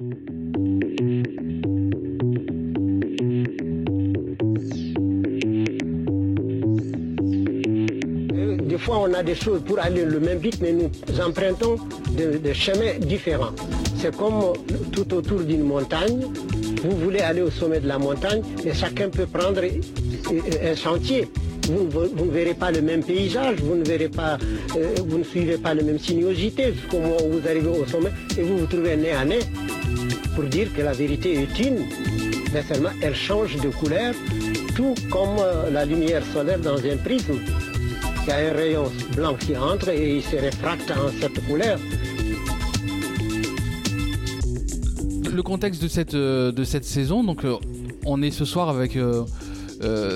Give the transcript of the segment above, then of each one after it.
Des fois, on a des choses pour aller le même vite, mais nous empruntons des chemins différents. C'est comme tout autour d'une montagne. Vous voulez aller au sommet de la montagne, et chacun peut prendre un sentier. Vous, ne verrez pas le même paysage, vous ne verrez pas, euh, vous ne suivez pas la même sinuosité jusqu'au moment où vous arrivez au sommet et vous vous trouvez nez à nez pour dire que la vérité est une, mais seulement elle change de couleur, tout comme euh, la lumière solaire dans un prisme. Il y a un rayon blanc qui entre et il se réfracte en cette couleur. Le contexte de cette, euh, de cette saison, donc on est ce soir avec euh,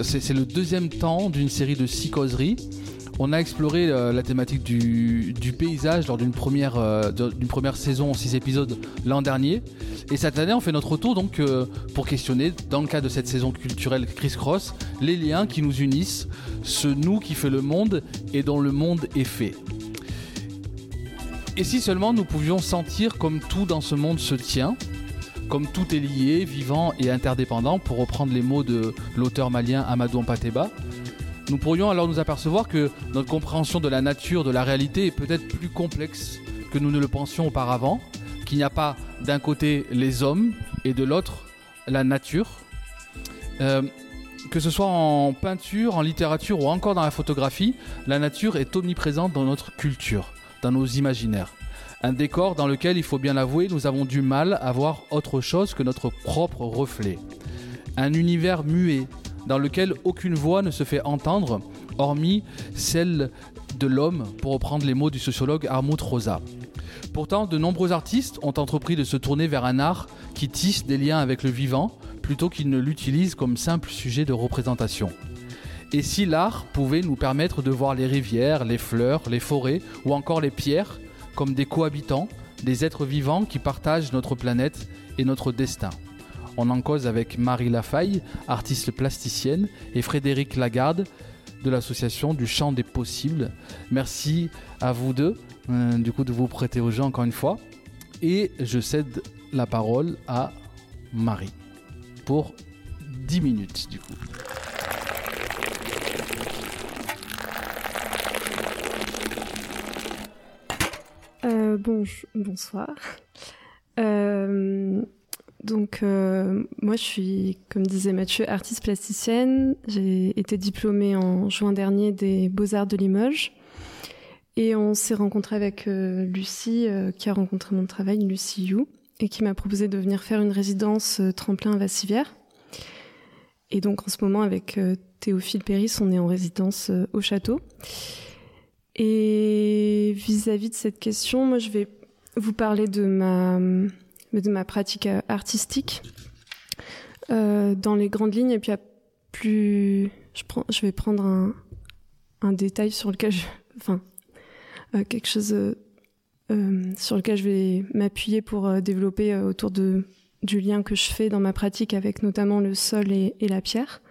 c'est le deuxième temps d'une série de six causeries. On a exploré euh, la thématique du, paysage lors d'une première, euh, saison en six épisodes l'an dernier. Et cette année, on fait notre retour donc pour questionner, dans le cadre de cette saison culturelle Criss Cross, les liens qui nous unissent, ce nous qui fait le monde et dont le monde est fait. Et si seulement nous pouvions sentir comme tout dans ce monde se tient, comme tout est lié, vivant et interdépendant, pour reprendre les mots de l'auteur malien Amadou Mpateba, nous pourrions alors nous apercevoir que notre compréhension de la nature, de la réalité est peut-être plus complexe que nous ne le pensions auparavant, qu'il n'y a pas d'un côté les hommes et de l'autre la nature. Euh, que ce soit en peinture, en littérature ou encore dans la photographie, la nature est omniprésente dans notre culture, dans nos imaginaires. Un décor dans lequel, il faut bien l'avouer, nous avons du mal à voir autre chose que notre propre reflet. Un univers muet dans lequel aucune voix ne se fait entendre, hormis celle de l'homme, pour reprendre les mots du sociologue Armut Rosa. Pourtant, de nombreux artistes ont entrepris de se tourner vers un art qui tisse des liens avec le vivant, plutôt qu'ils ne l'utilisent comme simple sujet de représentation. Et si l'art pouvait nous permettre de voir les rivières, les fleurs, les forêts ou encore les pierres comme des cohabitants, des êtres vivants qui partagent notre planète et notre destin? On en cause avec Marie Lafaille, artiste plasticienne, et Frédéric Lagarde de l'association du Champ des Possibles. Merci à vous deux, euh, du coup, de vous prêter au jeu encore une fois. Et je cède la parole à Marie pour 10 minutes, du coup. Euh, bon, bonsoir. Euh, donc euh, moi je suis, comme disait Mathieu, artiste plasticienne. J'ai été diplômée en juin dernier des Beaux-Arts de Limoges. Et on s'est rencontré avec Lucie, qui a rencontré mon travail, Lucie You, et qui m'a proposé de venir faire une résidence tremplin à Vassivière. Et donc en ce moment avec Théophile Péris, on est en résidence au château. Et vis-à-vis de cette question, moi, je vais vous parler de ma, de ma pratique artistique euh, dans les grandes lignes. Et puis, plus, je, prends, je vais prendre un, un détail sur lequel je, enfin, euh, quelque chose euh, sur lequel je vais m'appuyer pour euh, développer euh, autour de du lien que je fais dans ma pratique avec notamment le sol et, et la pierre.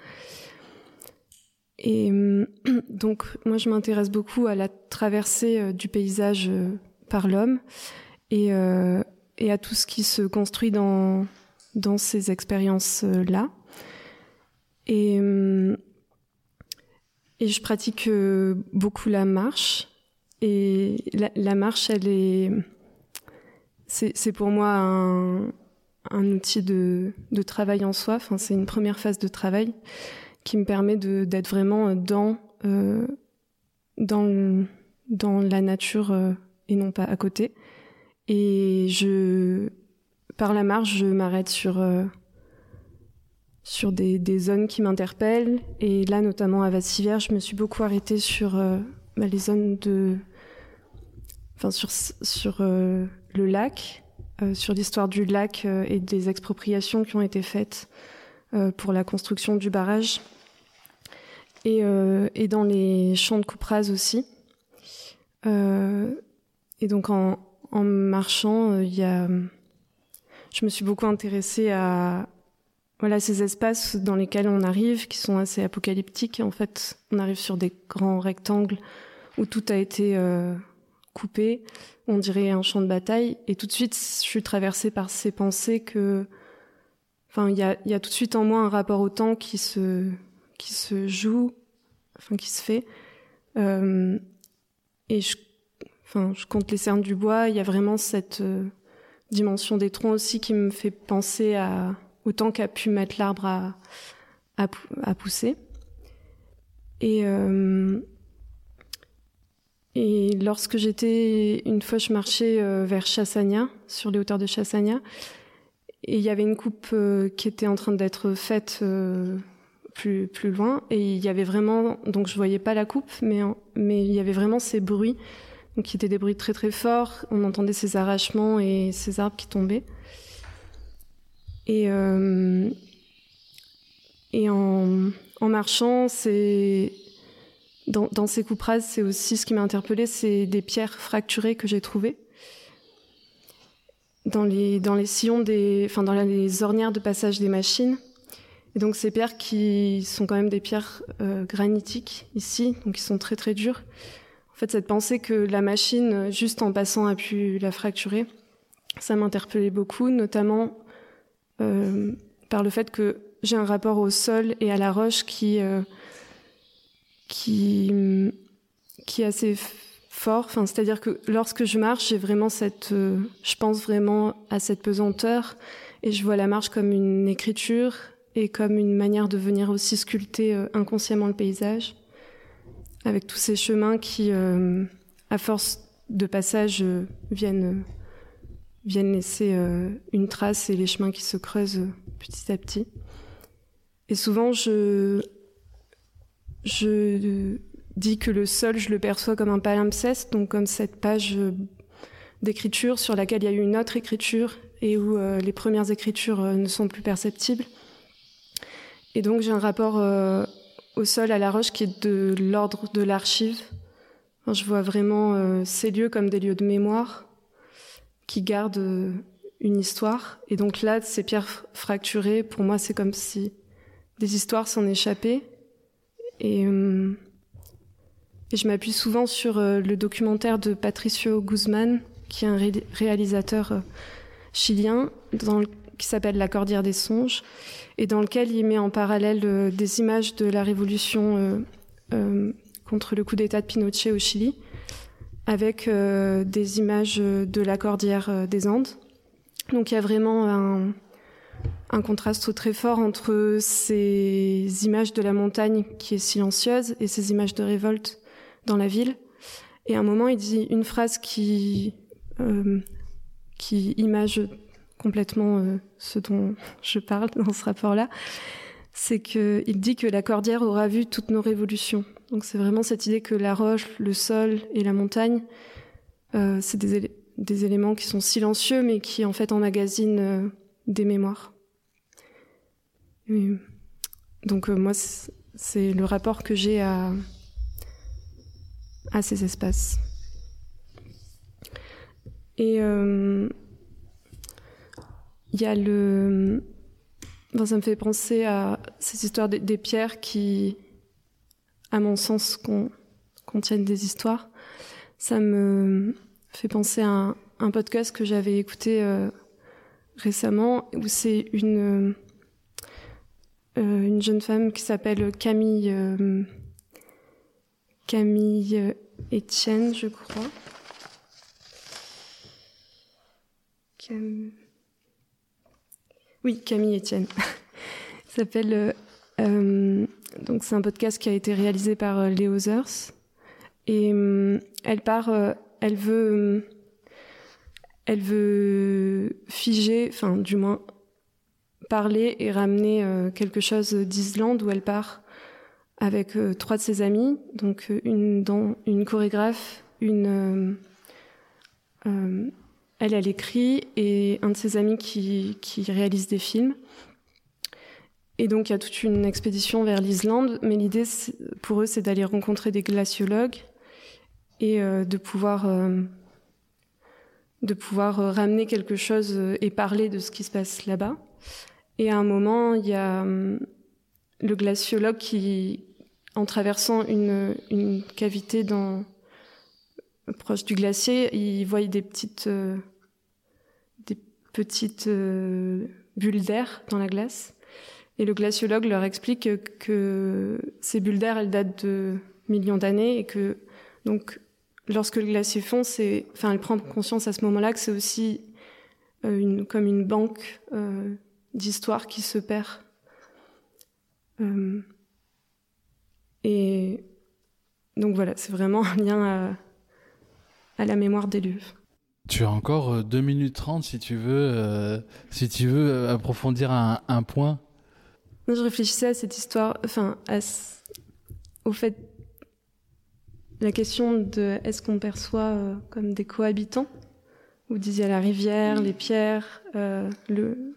Et donc moi je m'intéresse beaucoup à la traversée euh, du paysage euh, par l'homme et, euh, et à tout ce qui se construit dans dans ces expériences là. Et et je pratique beaucoup la marche et la, marche elle est c'est pour moi un outil de travail en soi. Enfin c'est une première phase de travail qui me permet d'être vraiment dans euh, dans dans la nature euh, et non pas à côté. Et je par la marche, je m'arrête sur euh, sur des, zones qui m'interpellent. Et là, notamment à Vassivière, je me suis beaucoup arrêtée sur euh, bah, les zones de, enfin sur sur euh, le lac, sur l'histoire du lac et des expropriations qui ont été faites pour la construction du barrage et, et dans les champs de couperase aussi. Et donc en, en marchant, il y a, je me suis beaucoup intéressée à voilà ces espaces dans lesquels on arrive, qui sont assez apocalyptiques. En fait, on arrive sur des grands rectangles où tout a été coupé, on dirait un champ de bataille. Et tout de suite, je suis traversée par ces pensées que, enfin, il y a, y a tout de suite en moi un rapport au temps qui se, qui se joue, enfin, qui se fait. Euh, et je, enfin, je compte les cernes du bois. Il y a vraiment cette euh, dimension des troncs aussi qui me fait penser à au temps qu'a pu mettre l'arbre à, pousser. Et euh, et lorsque j'étais, une fois, je marchais euh, vers Chassagna, sur les hauteurs de Chassagna, et il y avait une coupe qui était en train d'être faite plus plus loin, et il y avait vraiment, donc je voyais pas la coupe, mais il y avait vraiment ces bruits, donc qui étaient des bruits très très forts. On entendait ces arrachements et ces arbres qui tombaient. Et et en, marchant, dans, ces coupes rases, c'est aussi ce qui m'a interpellée, c'est des pierres fracturées que j'ai trouvées dans les dans les sillons des, enfin dans les ornières de passage des machines. Et donc ces pierres qui sont quand même des pierres euh, granitiques ici, donc qui sont très très dures. Fait, cette pensée que la machine, juste en passant, a pu la fracturer, ça m'interpellait beaucoup, notamment euh, par le fait que j'ai un rapport au sol et à la roche qui euh, qui, qui est assez fort. Enfin, c'est-à-dire que lorsque je marche, j'ai vraiment cette, euh, je pense vraiment à cette pesanteur et je vois la marche comme une écriture et comme une manière de venir aussi sculpter inconsciemment le paysage avec tous ces chemins qui, euh, à force de passage, viennent viennent laisser une trace et les chemins qui se creusent petit à petit. Et souvent, je je dis que le sol, je le perçois comme un palimpseste, donc comme cette page d'écriture sur laquelle il y a eu une autre écriture et où euh, les premières écritures euh, ne sont plus perceptibles. Et donc j'ai un rapport euh, au sol, à la roche, qui est de l'ordre de l'archive. je vois vraiment ces lieux comme des lieux de mémoire qui gardent une histoire. Et donc là, ces pierres fracturées, pour moi, c'est comme si des histoires s'en échappaient et, euh, je m'appuie souvent sur euh, le documentaire de Patricio Guzman, qui est un réalisateur euh, chilien, qui s'appelle La Cordillère des Songes, et dans lequel il met en parallèle des images de la révolution contre le coup d'État de Pinochet au Chili, avec des images de la Cordillère des Andes. Donc il y a vraiment un, contraste très fort entre ces images de la montagne qui est silencieuse et ces images de révolte dans la ville. Et à un moment, il dit une phrase qui, euh, qui image complètement euh, ce dont je parle dans ce rapport-là. C'est qu'il dit que la Cordière aura vu toutes nos révolutions. Donc c'est vraiment cette idée que la roche, le sol et la montagne, euh, c'est des, éléments qui sont silencieux mais qui en fait emmagasinent euh, des mémoires. Donc moi, c'est le rapport que j'ai à, à ces espaces. Et il y a le... ça me fait penser à ces histoires des, pierres qui, à mon sens, contiennent des histoires. Ça me fait penser à un, podcast que j'avais écouté euh, récemment où c'est une euh, une jeune femme qui s'appelle Camille euh, Camille Etienne, je crois. Oui, Camille Etienne. s'appelle euh, donc c'est un podcast qui a été réalisé par Les Others et elle part, elle veut, elle veut figer, enfin du moins parler et ramener euh, quelque chose d'Islande où elle part avec euh, trois de ses amis, donc euh, une, dans, une chorégraphe, une elle, elle écrit et un de ses amis qui, réalise des films. Et donc il y a toute une expédition vers l'Islande, mais l'idée pour eux c'est d'aller rencontrer des glaciologues et de pouvoir de pouvoir ramener quelque chose et parler de ce qui se passe là-bas. Et à un moment, il y a hum, le glaciologue qui, en traversant une, une cavité dans, proche du glacier, ils voient des petites, des petites bulles d'air dans la glace. Et le glaciologue leur explique que, ces bulles d'air, elles datent de millions d'années et que donc lorsque le glacier fond, c'est, enfin, elle prend conscience à ce moment-là que c'est aussi euh, une, comme une banque euh, d'histoire qui se perd. Euh, et donc voilà, c'est vraiment un lien à, à la mémoire des lieux. Tu as encore 2 minutes 30 si tu veux, si tu veux approfondir un, un point. je réfléchissais à cette histoire, enfin, au fait, la question de est-ce qu'on perçoit comme des cohabitants? Vous disiez la rivière, les pierres, euh, le,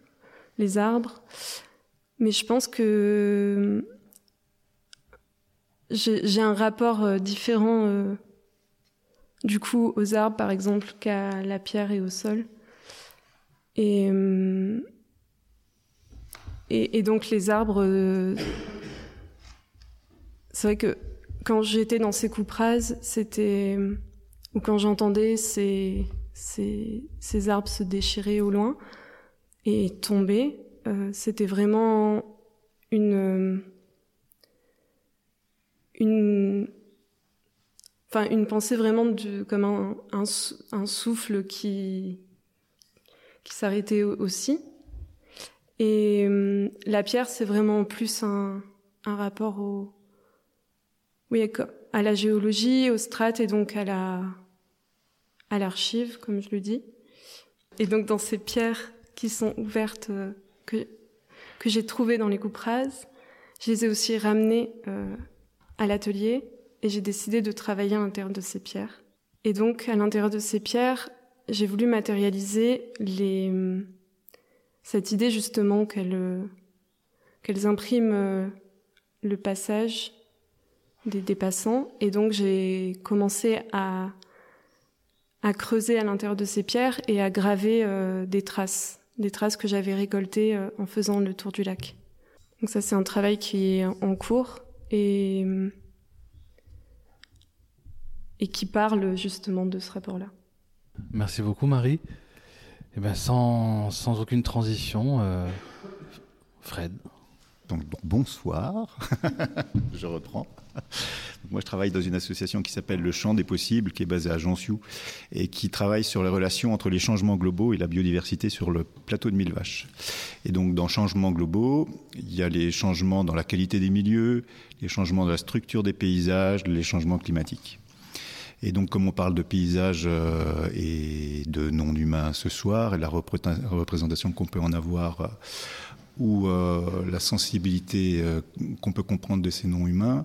les arbres. Mais je pense que j'ai un rapport euh, différent euh, du coup aux arbres par exemple qu'à la pierre et au sol. Et, et donc les arbres, c'est vrai que quand j'étais dans ces coupes rases, c'était ou quand j'entendais ces arbres se déchiraient au loin et tomber. Euh, C'était vraiment une, une, une pensée vraiment comme un, souffle qui, qui s'arrêtait aussi. Et euh, la pierre, c'est vraiment plus un, rapport au, oui, à la géologie, aux strates et donc à la, à l'archive, comme je le dis. Et donc dans ces pierres qui sont ouvertes, euh, que, que j'ai trouvées dans les coupes rases, je les ai aussi ramenées euh, à l'atelier et j'ai décidé de travailler à l'intérieur de ces pierres. Et donc à l'intérieur de ces pierres, j'ai voulu matérialiser cette idée justement qu'elles impriment euh, le passage des, des passants. Et donc j'ai commencé à à creuser à l'intérieur de ces pierres et à graver euh, des traces, des traces que j'avais récoltées euh, en faisant le tour du lac. Donc ça c'est un travail qui est en cours et, et qui parle justement de ce rapport-là. Merci beaucoup Marie. Et eh ben sans, sans aucune transition, euh, Fred. Donc, bonsoir, je reprends. Moi, je travaille dans une association qui s'appelle Le Champ des Possibles, qui est basée à Jansiou, et qui travaille sur les relations entre les changements globaux et la biodiversité sur le plateau de Mille Vaches. Et donc, dans changements globaux, il y a les changements dans la qualité des milieux, les changements de la structure des paysages, les changements climatiques. Et donc, comme on parle de paysages euh, et de non-humains ce soir, et la représentation qu'on peut en avoir euh, ou euh, la sensibilité qu'on peut comprendre de ces noms humains,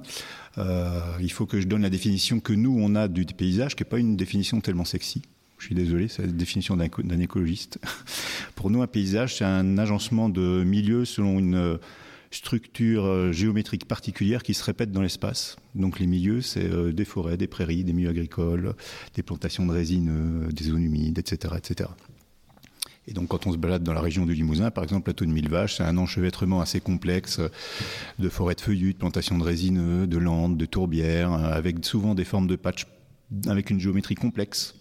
euh, il faut que je donne la définition que nous, on a du paysage, qui n'est pas une définition tellement sexy. Je suis désolé, c'est la définition d'un écologiste. Pour nous, un paysage, c'est un agencement de milieux selon une structure géométrique particulière qui se répète dans l'espace. Donc les milieux, c'est des forêts, des prairies, des milieux agricoles, des plantations de résine, des zones humides, etc., etc. Et donc, quand on se balade dans la région du Limousin, par exemple, plateau de Mille Vaches, c'est un enchevêtrement assez complexe de forêts de feuillus, de plantations de résineux, de landes, de tourbières, avec souvent des formes de patch avec une géométrie complexe.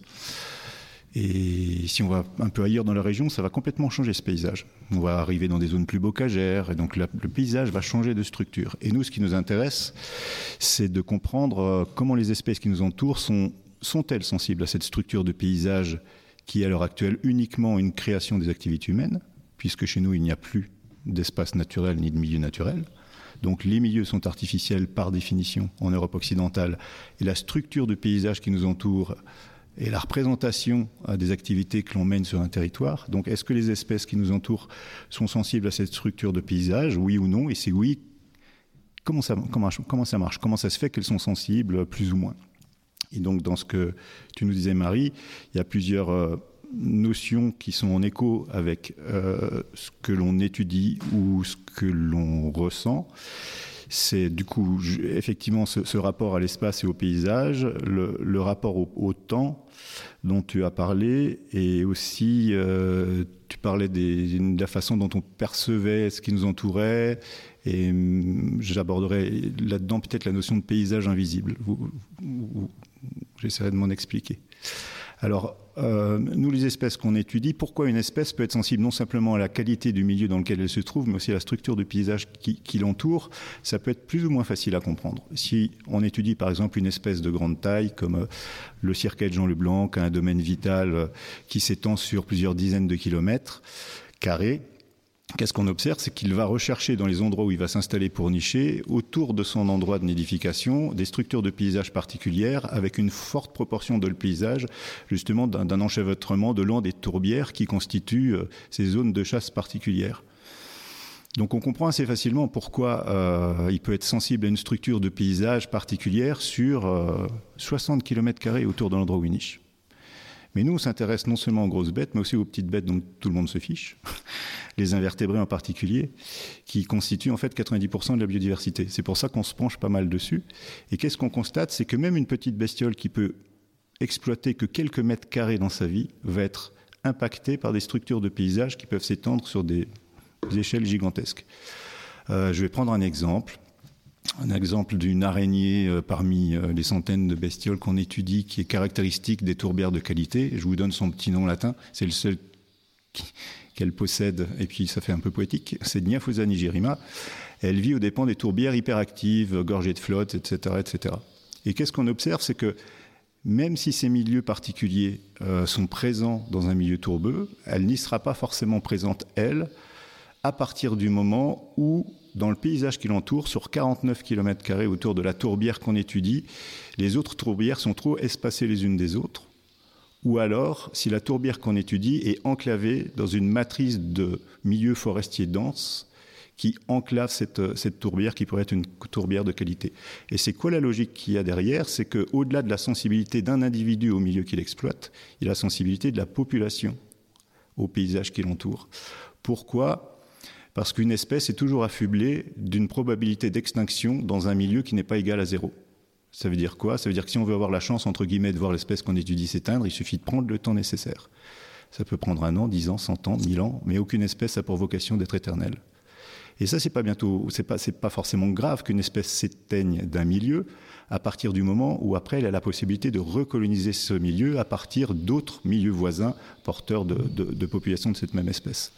Et si on va un peu ailleurs dans la région, ça va complètement changer ce paysage. On va arriver dans des zones plus bocagères, et donc le paysage va changer de structure. Et nous, ce qui nous intéresse, c'est de comprendre euh, comment les espèces qui nous entourent sont, sont-elles sensibles à cette structure de paysage qui est à l'heure actuelle uniquement une création des activités humaines, puisque chez nous, il n'y a plus d'espace naturel ni de milieu naturel. Donc les milieux sont artificiels par définition en Europe occidentale, et la structure de paysage qui nous entoure et la représentation des activités que l'on mène sur un territoire. Donc est-ce que les espèces qui nous entourent sont sensibles à cette structure de paysage, oui ou non? Et c'est oui, comment ça, comment, comment ça marche? Comment ça se fait qu'elles sont sensibles, plus ou moins? Et donc, dans ce que tu nous disais, Marie, il y a plusieurs euh, notions qui sont en écho avec euh, ce que l'on étudie ou ce que l'on ressent. C'est du coup effectivement ce, rapport à l'espace et au paysage, le, rapport au, temps dont tu as parlé, et aussi euh, tu parlais de la façon dont on percevait ce qui nous entourait, et hum, j'aborderai là-dedans peut-être la notion de paysage invisible. J'essaierai de m'en expliquer. Alors, euh, nous, les espèces qu'on étudie, pourquoi une espèce peut être sensible non simplement à la qualité du milieu dans lequel elle se trouve, mais aussi à la structure du paysage qui, l'entoure, ça peut être plus ou moins facile à comprendre. Si on étudie par exemple une espèce de grande taille, comme euh, le circuit de Jean Leblanc, qui un domaine vital euh, qui s'étend sur plusieurs dizaines de kilomètres carrés, Qu'est-ce qu'on observe C'est qu'il va rechercher dans les endroits où il va s'installer pour nicher, autour de son endroit de nidification, des structures de paysage particulières, avec une forte proportion de le paysage, justement d'un enchevêtrement de long des tourbières qui constituent euh, ces zones de chasse particulières. Donc on comprend assez facilement pourquoi euh, il peut être sensible à une structure de paysage particulière sur 60 euh, km autour de l'endroit où il niche. Mais nous, on s'intéresse non seulement aux grosses bêtes, mais aussi aux petites bêtes dont tout le monde se fiche, les invertébrés en particulier, qui constituent en fait 90% de la biodiversité. C'est pour ça qu'on se penche pas mal dessus. Et qu'est-ce qu'on constate? C'est que même une petite bestiole qui peut exploiter que quelques mètres carrés dans sa vie va être impactée par des structures de paysage qui peuvent s'étendre sur des échelles gigantesques. Euh, je vais prendre un exemple un exemple d'une araignée euh, parmi euh, les centaines de bestioles qu'on étudie qui est caractéristique des tourbières de qualité. Je vous donne son petit nom latin, c'est le seul qu'elle possède, et puis ça fait un peu poétique, c'est Diaphosa nigerima. Elle vit aux dépens des tourbières hyperactives, gorgées de flotte, etc. etc. Et qu'est-ce qu'on observe? C'est que même si ces milieux particuliers euh, sont présents dans un milieu tourbeux, elle n'y sera pas forcément présente, elle, à partir du moment où dans le paysage qui l'entoure, sur 49 km autour de la tourbière qu'on étudie, les autres tourbières sont trop espacées les unes des autres. Ou alors, si la tourbière qu'on étudie est enclavée dans une matrice de milieux forestiers denses qui enclave cette, cette tourbière qui pourrait être une tourbière de qualité. Et c'est quoi la logique qu'il y a derrière? C'est qu'au-delà de la sensibilité d'un individu au milieu qu'il exploite, il y a la sensibilité de la population au paysage qui l'entoure. Pourquoi parce qu'une espèce est toujours affublée d'une probabilité d'extinction dans un milieu qui n'est pas égal à zéro. Ça veut dire quoi? Ça veut dire que si on veut avoir la chance, entre guillemets, de voir l'espèce qu'on étudie s'éteindre, il suffit de prendre le temps nécessaire. Ça peut prendre un an, dix ans, cent ans, mille ans, mais aucune espèce n'a pour vocation d'être éternelle. Et ça, c'est pas bientôt, pas, pas forcément grave qu'une espèce s'éteigne d'un milieu à partir du moment où après elle a la possibilité de recoloniser ce milieu à partir d'autres milieux voisins porteurs de, de, populations de cette même espèce.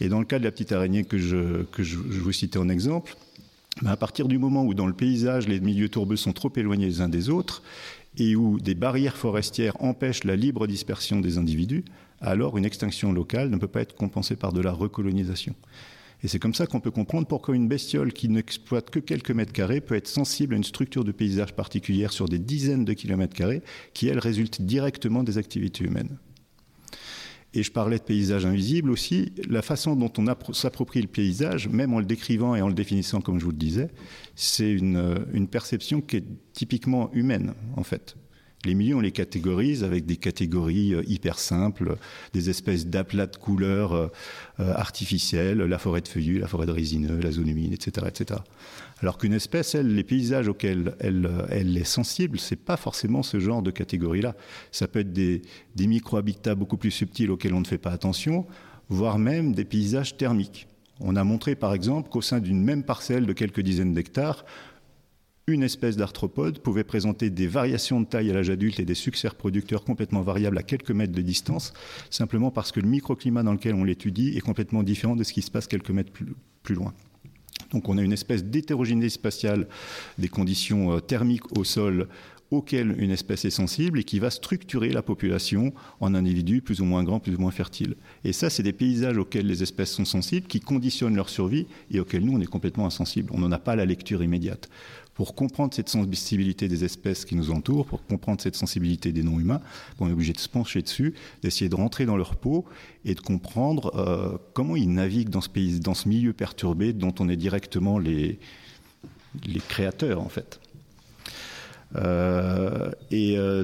Et dans le cas de la petite araignée que je, que je, vous citais en exemple, ben à partir du moment où dans le paysage les milieux tourbeux sont trop éloignés les uns des autres et où des barrières forestières empêchent la libre dispersion des individus, alors une extinction locale ne peut pas être compensée par de la recolonisation. Et c'est comme ça qu'on peut comprendre pourquoi une bestiole qui n'exploite que quelques mètres carrés peut être sensible à une structure de paysage particulière sur des dizaines de kilomètres carrés qui, elle, résulte directement des activités humaines. Et je parlais de paysage invisible aussi. La façon dont on s'approprie le paysage, même en le décrivant et en le définissant, comme je vous le disais, c'est une, une perception qui est typiquement humaine, en fait. Les milieux, on les catégorise avec des catégories euh, hyper simples, des espèces d'aplats de couleurs euh, euh, artificielles, la forêt de feuillus, la forêt de résineux, la zone humide, etc. Alors qu'une espèce, les paysages auxquels elle, est sensible, c'est pas forcément ce genre de catégorie-là. Ça peut être des, des micro-habitats beaucoup plus subtils auxquels on ne fait pas attention, voire même des paysages thermiques. On a montré par exemple qu'au sein d'une même parcelle de quelques dizaines d'hectares, une espèce d'arthropode pouvait présenter des variations de taille à l'âge adulte et des succès reproducteurs complètement variables à quelques mètres de distance, simplement parce que le microclimat dans lequel on l'étudie est complètement différent de ce qui se passe quelques mètres plus, loin. Donc on a une espèce d'hétérogénéité spatiale des conditions euh, thermiques au sol auxquelles une espèce est sensible et qui va structurer la population en individus plus ou moins grands, plus ou moins fertiles. Et ça, c'est des paysages auxquels les espèces sont sensibles, qui conditionnent leur survie et auxquels nous, on est complètement insensibles. On n'en a pas la lecture immédiate pour comprendre cette sensibilité des espèces qui nous entourent, pour comprendre cette sensibilité des non-humains, on est obligé de se pencher dessus, d'essayer de rentrer dans leur peau et de comprendre euh, comment ils naviguent dans ce, pays, dans ce milieu perturbé dont on est directement les, créateurs en fait. Euh, et euh,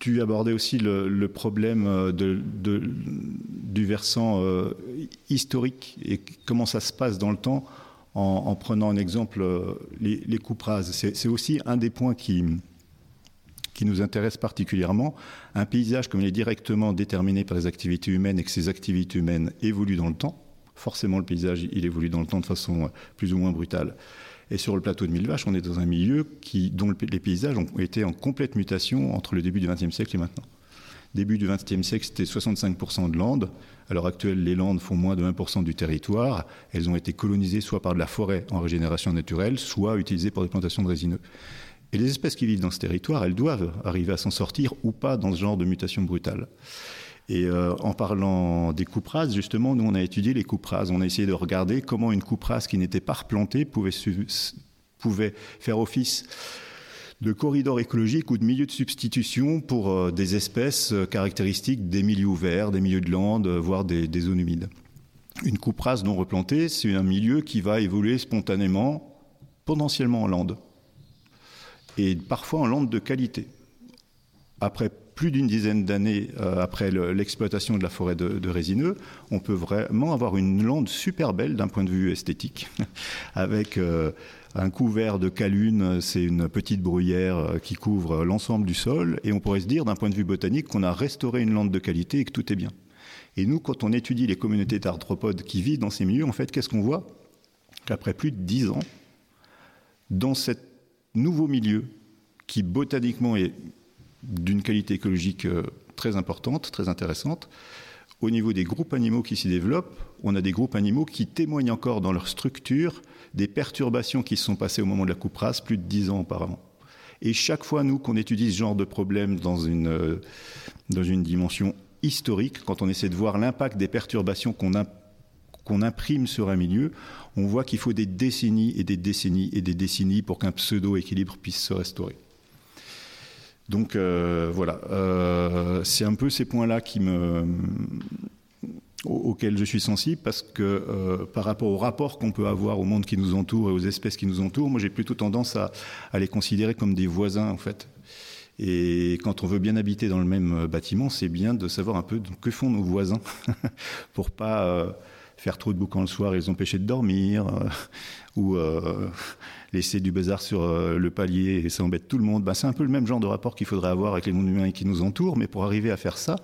tu abordais aussi le, problème du versant historique et comment ça se passe dans le temps en, prenant en exemple les, les rases. C'est aussi un des points qui, nous intéresse particulièrement. Un paysage comme il est directement déterminé par les activités humaines et que ces activités humaines évoluent dans le temps, forcément le paysage il évolue dans le temps de façon plus ou moins brutale. Et sur le plateau de Mille Vaches, on est dans un milieu dont les paysages ont été en complète mutation entre le début du XXe siècle et maintenant. Début du XXe siècle, c'était 65% de landes. À l'heure actuelle, les landes font moins de 1% du territoire. Elles ont été colonisées soit par de la forêt en régénération naturelle, soit utilisées pour des plantations de résineux. Et les espèces qui vivent dans ce territoire, elles doivent arriver à s'en sortir ou pas dans ce genre de mutation brutale. Et euh, en parlant des coupes rases, justement, nous, on a étudié les coupes rases. On a essayé de regarder comment une coupe rase qui n'était pas replantée pouvait faire office de corridor écologique ou de milieu de substitution pour euh, des espèces euh, caractéristiques des milieux ouverts, des milieux de landes, voire des, zones humides. Une coupe rase non replantée, c'est un milieu qui va évoluer spontanément, potentiellement en lande, et parfois en lande de qualité. Après plus d'une dizaine d'années euh, après l'exploitation de la forêt de, résineux, on peut vraiment avoir une lande super belle d'un point de vue esthétique, avec euh, un couvert de calune, c'est une petite bruyère euh, qui couvre l'ensemble du sol, et on pourrait se dire d'un point de vue botanique qu'on a restauré une lande de qualité et que tout est bien. Et nous, quand on étudie les communautés d'arthropodes qui vivent dans ces milieux, en fait, qu'est-ce qu'on voit? Qu'après plus de dix ans, dans ce nouveau milieu, qui botaniquement est d'une qualité écologique euh, très importante, très intéressante. Au niveau des groupes animaux qui s'y développent, on a des groupes animaux qui témoignent encore dans leur structure des perturbations qui se sont passées au moment de la coupe rase plus de dix ans auparavant. Et chaque fois, nous, qu'on étudie ce genre de problème dans une, euh, dans une dimension historique, quand on essaie de voir l'impact des perturbations qu'on qu'on imprime sur un milieu, on voit qu'il faut des décennies et des décennies et des décennies pour qu'un pseudo-équilibre puisse se restaurer. Donc euh, voilà, euh, c'est un peu ces points-là qui me auxquels je suis sensible parce que euh, par rapport au rapport qu'on peut avoir au monde qui nous entoure et aux espèces qui nous entourent, moi j'ai plutôt tendance à, les considérer comme des voisins en fait. Et quand on veut bien habiter dans le même bâtiment, c'est bien de savoir un peu que font nos voisins pour pas faire trop de boucan le soir et les empêcher de dormir, ou laisser du bazar sur euh, le palier et ça embête tout le monde. Bah, c'est un peu le même genre de rapport qu'il faudrait avoir avec les mondes humains qui nous entourent, mais pour arriver à faire ça,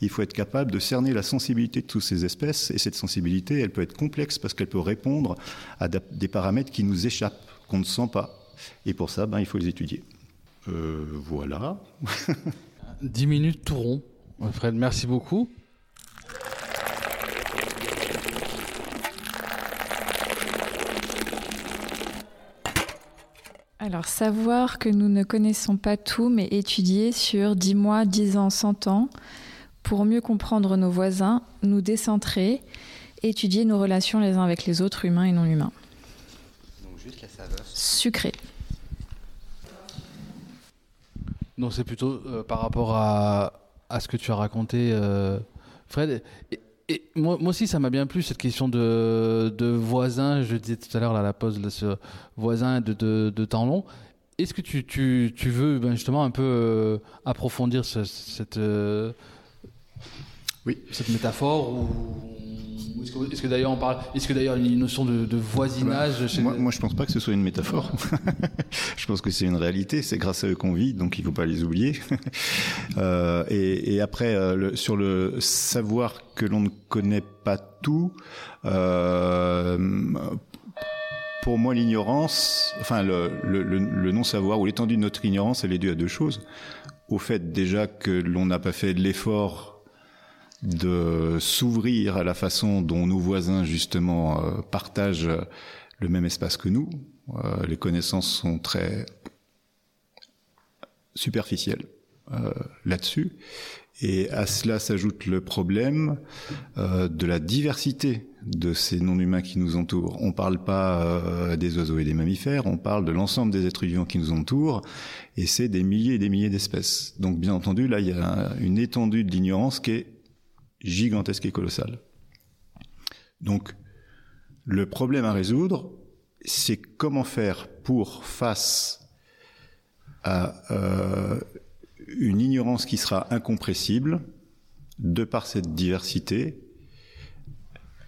il faut être capable de cerner la sensibilité de toutes ces espèces, et cette sensibilité, elle peut être complexe parce qu'elle peut répondre à des paramètres qui nous échappent, qu'on ne sent pas. Et pour ça, ben, il faut les étudier. Euh, voilà. 10 minutes tout rond. Fred, merci beaucoup. Alors, savoir que nous ne connaissons pas tout, mais étudier sur 10 mois, 10 ans, 100 ans, pour mieux comprendre nos voisins, nous décentrer, étudier nos relations les uns avec les autres, humains et non humains. Donc, juste la saveur. Sucré. Non, c'est plutôt euh, par rapport à, ce que tu as raconté, euh, Fred moi, aussi, ça m'a bien plu cette question de, de voisin. Je disais tout à l'heure à la pause, ce voisin de, de, temps long. Est-ce que tu, tu, tu veux ben, justement un peu euh, approfondir cette, euh, oui. cette métaphore ou est-ce que, d'ailleurs on parle Est-ce que d'ailleurs il y a une notion de, voisinage moi, moi, je pense pas que ce soit une métaphore. je pense que c'est une réalité. C'est grâce à eux qu'on vit, donc il faut pas les oublier. euh, et, et, après, euh, le, sur le savoir que l'on ne connaît pas tout. Euh, pour moi, l'ignorance, enfin le, le, le non-savoir ou l'étendue de notre ignorance, elle est due à deux choses. Au fait déjà que l'on n'a pas fait de l'effort de s'ouvrir à la façon dont nos voisins justement euh, partagent le même espace que nous. Euh, les connaissances sont très superficielles euh, là-dessus. Et à cela s'ajoute le problème de la diversité de ces non-humains qui nous entourent. On ne parle pas des oiseaux et des mammifères, on parle de l'ensemble des êtres vivants qui nous entourent, et c'est des milliers et des milliers d'espèces. Donc bien entendu, là, il y a une étendue de l'ignorance qui est gigantesque et colossal. Donc, le problème à résoudre, c'est comment faire pour, face à euh, une ignorance qui sera incompressible, de par cette diversité,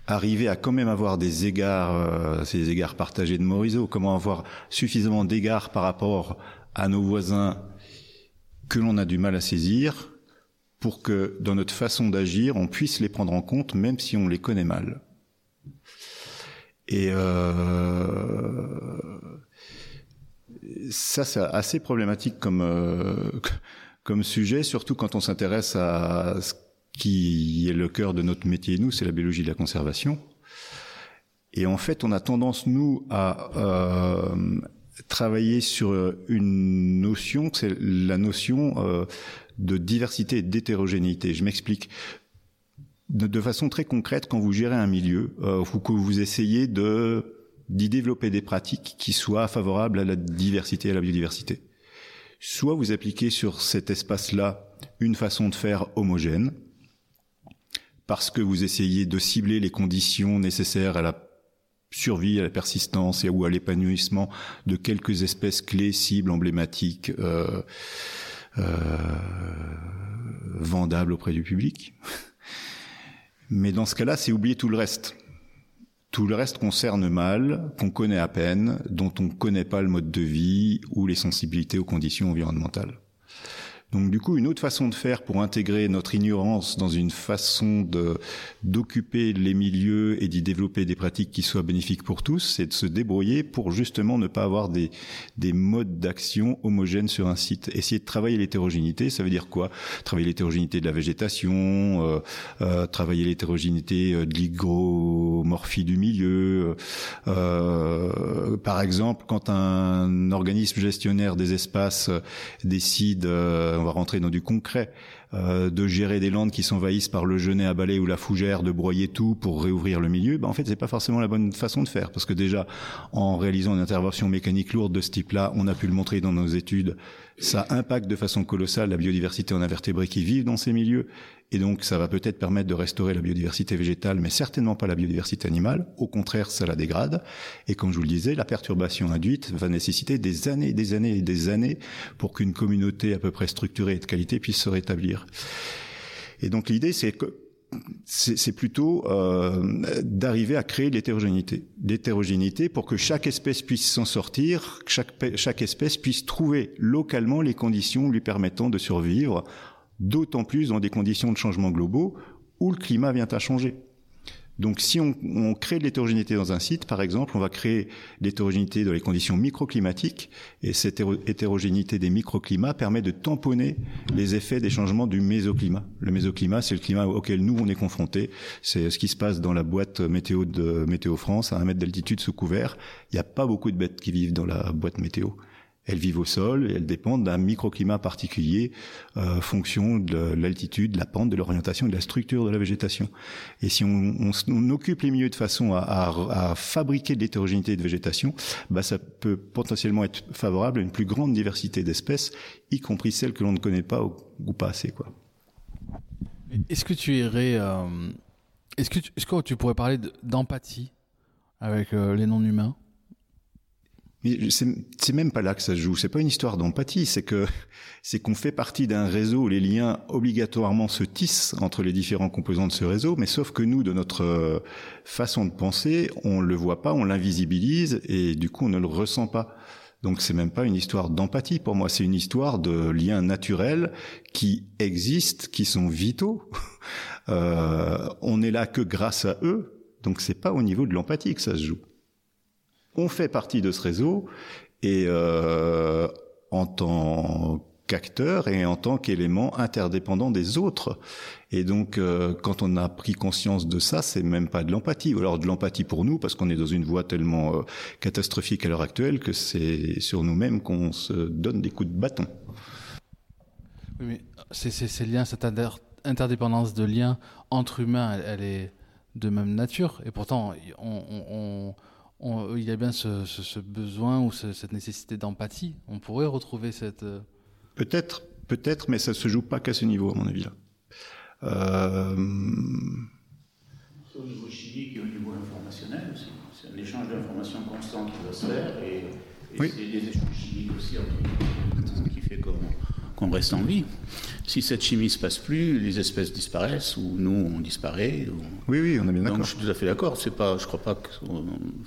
arriver à quand même avoir des égards, euh, ces égards partagés de Morisot, comment avoir suffisamment d'égards par rapport à nos voisins que l'on a du mal à saisir, pour que dans notre façon d'agir, on puisse les prendre en compte, même si on les connaît mal. Et euh, ça, c'est assez problématique comme euh, comme sujet, surtout quand on s'intéresse à ce qui est le cœur de notre métier, nous, c'est la biologie de la conservation. Et en fait, on a tendance, nous, à euh, travailler sur une notion, c'est la notion euh, de diversité et d'hétérogénéité. Je m'explique. De, façon très concrète, quand vous gérez un milieu, euh, ou que vous essayez de d'y développer des pratiques qui soient favorables à la diversité et à la biodiversité. Soit vous appliquez sur cet espace-là une façon de faire homogène, parce que vous essayez de cibler les conditions nécessaires à la survie, à la persistance et ou à l'épanouissement de quelques espèces clés, cibles, emblématiques, euh, euh, vendables auprès du public. Mais dans ce cas-là, c'est oublier tout le reste. Tout le reste concerne mal, qu'on connaît à peine, dont on ne connaît pas le mode de vie ou les sensibilités aux conditions environnementales. Donc du coup, une autre façon de faire pour intégrer notre ignorance dans une façon d'occuper les milieux et d'y développer des pratiques qui soient bénéfiques pour tous, c'est de se débrouiller pour justement ne pas avoir des des modes d'action homogènes sur un site. Essayer de travailler l'hétérogénéité, ça veut dire quoi? Travailler l'hétérogénéité de la végétation, euh, euh, travailler l'hétérogénéité euh, de l'hygromorphie du milieu. Euh, par exemple, quand un organisme gestionnaire des espaces décide on va rentrer dans du concret, euh, de gérer des landes qui s'envahissent par le genêt à balai ou la fougère, de broyer tout pour réouvrir le milieu, ben en fait c'est pas forcément la bonne façon de faire. Parce que déjà en réalisant une intervention mécanique lourde de ce type-là, on a pu le montrer dans nos études, ça impacte de façon colossale la biodiversité en invertébrés qui vivent dans ces milieux et donc, ça va peut-être permettre de restaurer la biodiversité végétale, mais certainement pas la biodiversité animale. Au contraire, ça la dégrade. Et comme je vous le disais, la perturbation induite va nécessiter des années, des années et des années pour qu'une communauté à peu près structurée et de qualité puisse se rétablir. Et donc, l'idée, c'est que c'est plutôt euh, d'arriver à créer l'hétérogénéité. L'hétérogénéité pour que chaque espèce puisse s'en sortir, chaque, chaque espèce puisse trouver localement les conditions lui permettant de survivre d'autant plus dans des conditions de changement globaux où le climat vient à changer. Donc si on, on crée de l'hétérogénéité dans un site, par exemple, on va créer l'hétérogénéité dans les conditions microclimatiques, et cette hétérogénéité des microclimats permet de tamponner les effets des changements du mésoclimat. Le mésoclimat, c'est le climat auquel nous, on est confrontés. C'est ce qui se passe dans la boîte météo de Météo France, à un mètre d'altitude sous couvert. Il n'y a pas beaucoup de bêtes qui vivent dans la boîte météo. Elles vivent au sol et elles dépendent d'un microclimat particulier, euh, fonction de l'altitude, de la pente, de l'orientation et de la structure de la végétation. Et si on, on, on occupe les milieux de façon à, à, à fabriquer de l'hétérogénéité de végétation, bah ça peut potentiellement être favorable à une plus grande diversité d'espèces, y compris celles que l'on ne connaît pas ou, ou, pas assez. quoi. Est-ce que tu irais, euh, est-ce que, est-ce que tu pourrais parler d'empathie avec euh, les non-humains? C'est même pas là que ça se joue. C'est pas une histoire d'empathie. C'est que c'est qu'on fait partie d'un réseau où les liens obligatoirement se tissent entre les différents composants de ce réseau. Mais sauf que nous, de notre euh, façon de penser, on le voit pas, on l'invisibilise et du coup on ne le ressent pas. Donc c'est même pas une histoire d'empathie pour moi. C'est une histoire de liens naturels qui existent, qui sont vitaux. Euh, on est là que grâce à eux. Donc c'est pas au niveau de l'empathie que ça se joue on fait partie de ce réseau et euh, en tant qu'acteur et en tant qu'élément interdépendant des autres. Et donc, euh, quand on a pris conscience de ça, c'est même pas de l'empathie, ou alors de l'empathie pour nous, parce qu'on est dans une voie tellement euh, catastrophique à l'heure actuelle que c'est sur nous-mêmes qu'on se donne des coups de bâton. Oui, mais ces liens, cette interdépendance de liens entre humains, elle, est de même nature, et pourtant, on, il y a bien ce, ce, ce besoin ou ce, cette nécessité d'empathie. On pourrait retrouver cette. euh, Peut-être, peut-être, mais ça se joue pas qu'à ce niveau, à mon avis. Là. Euh... Au niveau chimique et au niveau informationnel aussi. C'est un échange d'informations constant qui doit se faire et, et Oui. c'est des échanges chimiques aussi qui fait qu'on qu'on reste en vie. Si cette chimie ne se passe plus, les espèces disparaissent ou nous on disparaît. Oui, oui, on est bien d'accord. Donc je suis tout à fait d'accord. C'est pas, je crois pas que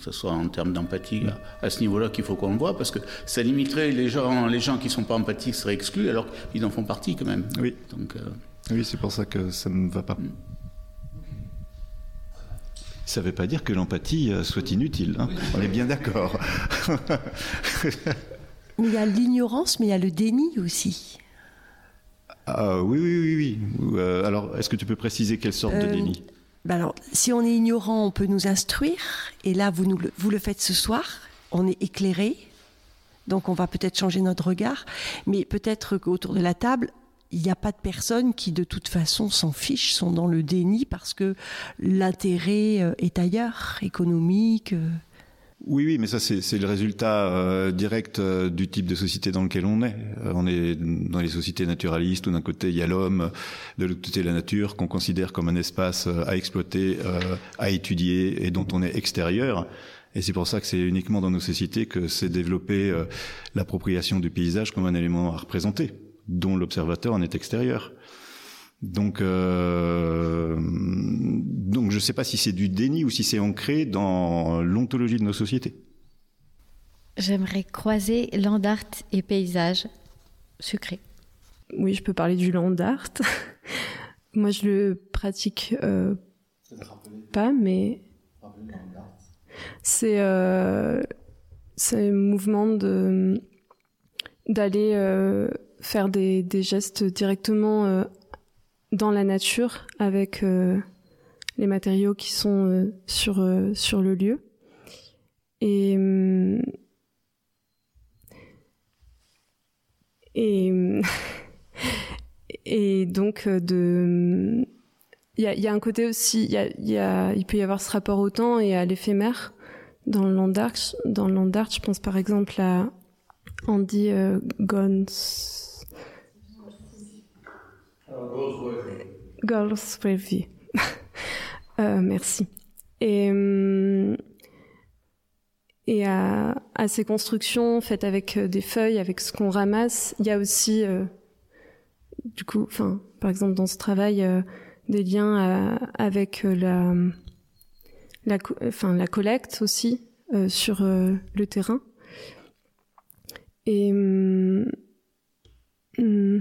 ce soit en termes d'empathie à, ce niveau-là qu'il faut qu'on le voit, parce que ça limiterait les gens, les gens qui sont pas empathiques seraient exclus, alors qu'ils en font partie quand même. Oui. Donc. Euh, oui, c'est pour ça que ça ne va pas. Mm. Ça ne veut pas dire que l'empathie euh, soit inutile. Hein. On est bien d'accord. il y a l'ignorance, mais il y a le déni aussi. Ah, oui, oui, oui, oui. Euh, alors, est-ce que tu peux préciser quelle sorte de euh, déni? ben alors, si on est ignorant, on peut nous instruire. Et là, vous, nous vous le faites ce soir. On est éclairé. Donc, on va peut-être changer notre regard. Mais peut-être qu'autour de la table, il n'y a pas de personnes qui de toute façon s'en fichent, sont dans le déni parce que l'intérêt euh, est ailleurs, économique. Euh. Oui, oui, mais ça c'est le résultat euh, direct du type de société dans lequel on est. on est dans les sociétés naturalistes où d'un côté il y a l'homme, de l'autre côté la nature qu'on considère comme un espace à exploiter, à étudier et dont on est extérieur. Et c'est pour ça que c'est uniquement dans nos sociétés que s'est développée l'appropriation du paysage comme un élément à représenter dont l'observateur en est extérieur. Donc, euh, donc je ne sais pas si c'est du déni ou si c'est ancré dans l'ontologie de nos sociétés. J'aimerais croiser land art et paysage sucré. Oui, je peux parler du land art. Moi, je le pratique euh, pas, mais c'est euh, c'est un mouvement de d'aller euh, faire des, des gestes directement euh, dans la nature avec euh, les matériaux qui sont euh, sur, sur le lieu. Et, et, et donc, de. Il y a, un côté aussi, il peut y avoir ce rapport au temps et à l'éphémère dans le land art. Dans le land art, je pense par exemple à Andy Gons Girls Review. euh, merci. Et, euh, à, ces constructions faites avec euh, des feuilles, avec ce qu'on ramasse, il y a aussi, du coup, enfin, par exemple dans ce travail, des liens avec la, collecte aussi sur le terrain. Et euh,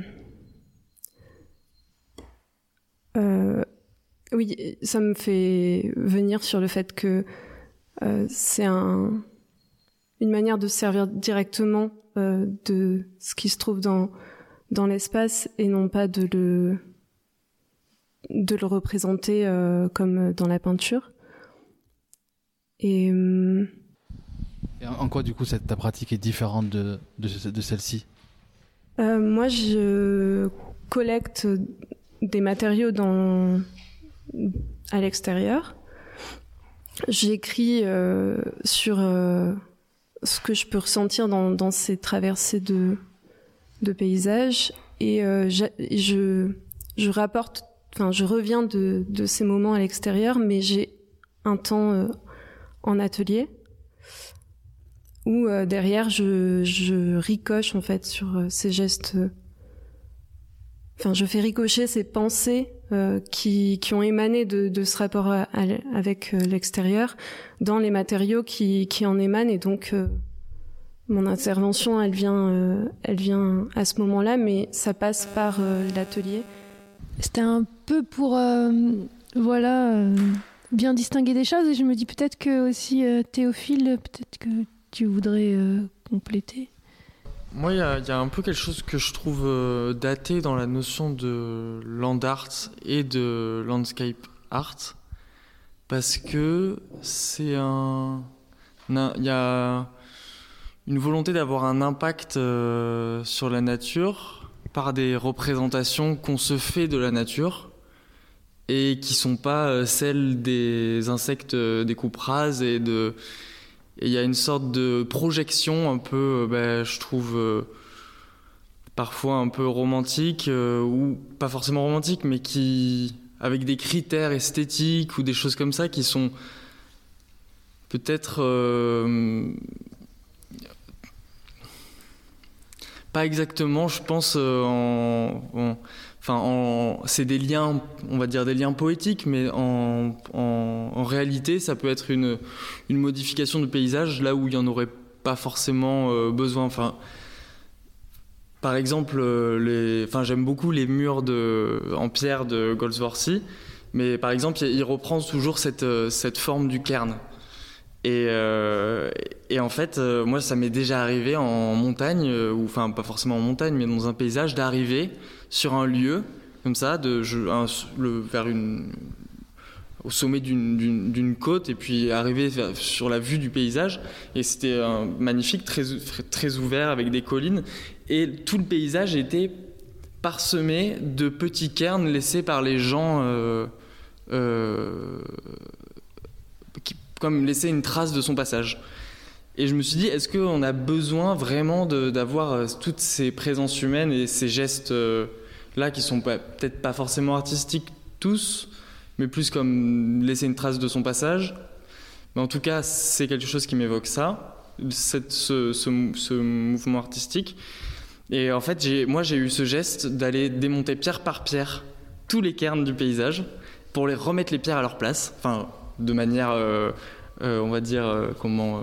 oui, ça me fait venir sur le fait que euh, c'est un, une manière de servir directement euh, de ce qui se trouve dans, dans l'espace et non pas de le, de le représenter euh, comme dans la peinture. Et, euh, et en quoi du coup cette, ta pratique est différente de, de, de celle-ci? Moi je collecte des matériaux dans, à l'extérieur. J'écris euh, sur euh, ce que je peux ressentir dans, ces traversées de, paysages et euh, je, rapporte, enfin je reviens de, ces moments à l'extérieur, mais j'ai un temps en atelier où derrière je, je ricoche en fait sur ces gestes enfin, je fais ricocher ces pensées euh, qui, qui ont émané de, de ce rapport avec euh, l'extérieur dans les matériaux qui, qui en émanent. Et donc euh, mon intervention elle vient euh, elle vient à ce moment-là mais ça passe par euh, l'atelier. C'était un peu pour voilà bien distinguer des choses. Et je me dis peut-être que aussi Théophile peut-être que tu voudrais compléter moi, il y, a un peu quelque chose que je trouve euh, daté dans la notion de land art et de landscape art, parce que c'est un, il y a une volonté d'avoir un impact euh, sur la nature par des représentations qu'on se fait de la nature et qui sont pas euh, celles des insectes des coupes et de et il y a une sorte de projection un peu, euh, bah, je trouve, euh, parfois un peu romantique, euh, ou pas forcément romantique, mais qui, avec des critères esthétiques ou des choses comme ça qui sont peut-être Pas exactement, je pense en, enfin, c'est des liens, on va dire des liens poétiques, mais en, réalité, ça peut être une, modification de paysage là où il n'y en aurait pas forcément besoin. Enfin, par exemple, les, enfin, j'aime beaucoup les murs de, en pierre de Goldsworthy, mais par exemple, il reprend toujours cette, cette forme du cairn. Et, euh, et, en fait, euh, moi, ça m'est déjà arrivé en montagne, euh, ou enfin pas forcément en montagne, mais dans un paysage, d'arriver sur un lieu comme ça, vers au sommet d'une côte, et puis arriver sur la vue du paysage. Et c'était magnifique, très, très ouvert, avec des collines. Et tout le paysage était parsemé de petits cairns laissés par les gens comme laisser une trace de son passage. Et je me suis dit, est-ce qu'on a besoin vraiment d'avoir euh, toutes ces présences humaines et ces gestes-là euh, qui sont peut-être pas forcément artistiques tous, mais plus comme laisser une trace de son passage? Mais en tout cas, c'est quelque chose qui m'évoque ça, ce, mouvement artistique. Et en fait, moi, j'ai eu ce geste d'aller démonter pierre par pierre tous les cairns du paysage pour les remettre les pierres à leur place. Enfin, de manière, euh, on va dire, euh, comment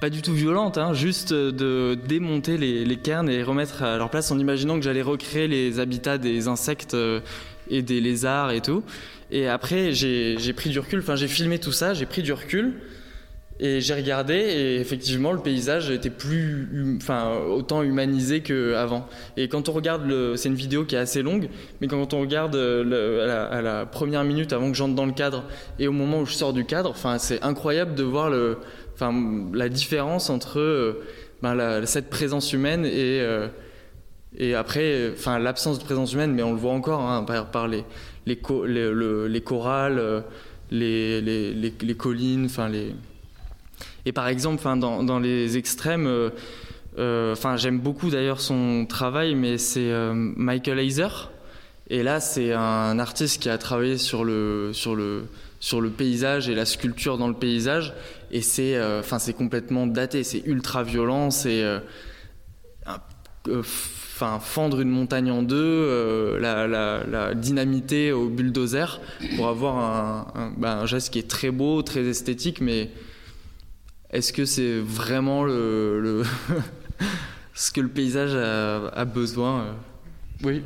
pas du tout violente, hein, juste de démonter les, les, cairns et remettre à leur place en imaginant que j'allais recréer les habitats des insectes et des lézards et tout. Et après, j'ai pris du recul, enfin j'ai filmé tout ça, j'ai pris du recul et j'ai regardé et effectivement le paysage était plus, hum, enfin autant humanisé qu'avant. Et quand on regarde, le, c'est une vidéo qui est assez longue, mais quand on regarde euh, à, la, première minute avant que j'entre dans le cadre et au moment où je sors du cadre, enfin c'est incroyable de voir le, enfin la différence entre euh, ben, cette présence humaine et euh, et après, enfin l'absence de présence humaine, mais on le voit encore hein, par, les les, les chorales, les, les, les collines, enfin les et par exemple, dans, les extrêmes, euh, euh, j'aime beaucoup d'ailleurs son travail, mais c'est euh, Michael Heiser. Et là, c'est un artiste qui a travaillé sur le, paysage et la sculpture dans le paysage. Et c'est complètement daté, c'est ultra violent, c'est fendre une montagne en deux, la, la, dynamiter au bulldozer pour avoir un, bah, un, geste qui est très beau, très esthétique, mais est-ce que c'est vraiment le, ce que le paysage a, besoin euh? Oui.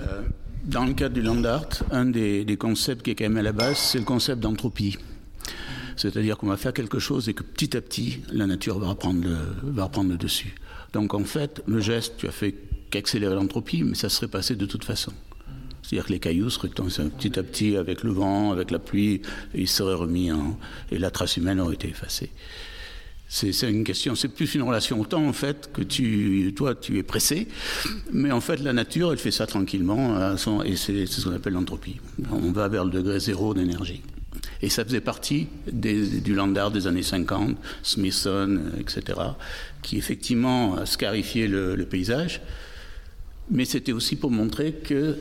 Euh, dans le cadre du land art, un des, concepts qui est quand même à la base, c'est le concept d'entropie. C'est-à-dire qu'on va faire quelque chose et que petit à petit, la nature va reprendre le, va le dessus. Donc en fait, le geste, tu as fait qu'accélérer l'entropie, mais ça serait passé de toute façon. C'est-à-dire que les cailloux seraient petit à petit, avec le vent, avec la pluie, ils seraient remis et la trace humaine aurait été effacée. C'est une question, c'est plus une relation au temps en fait que tu, toi, tu es pressé, mais en fait la nature, elle fait ça tranquillement, et c'est ce qu'on appelle l'entropie. On va vers le degré zéro d'énergie. Et ça faisait partie du Landard des années 50, Smithson, etc., qui effectivement scarifiait le, le paysage, mais c'était aussi pour montrer que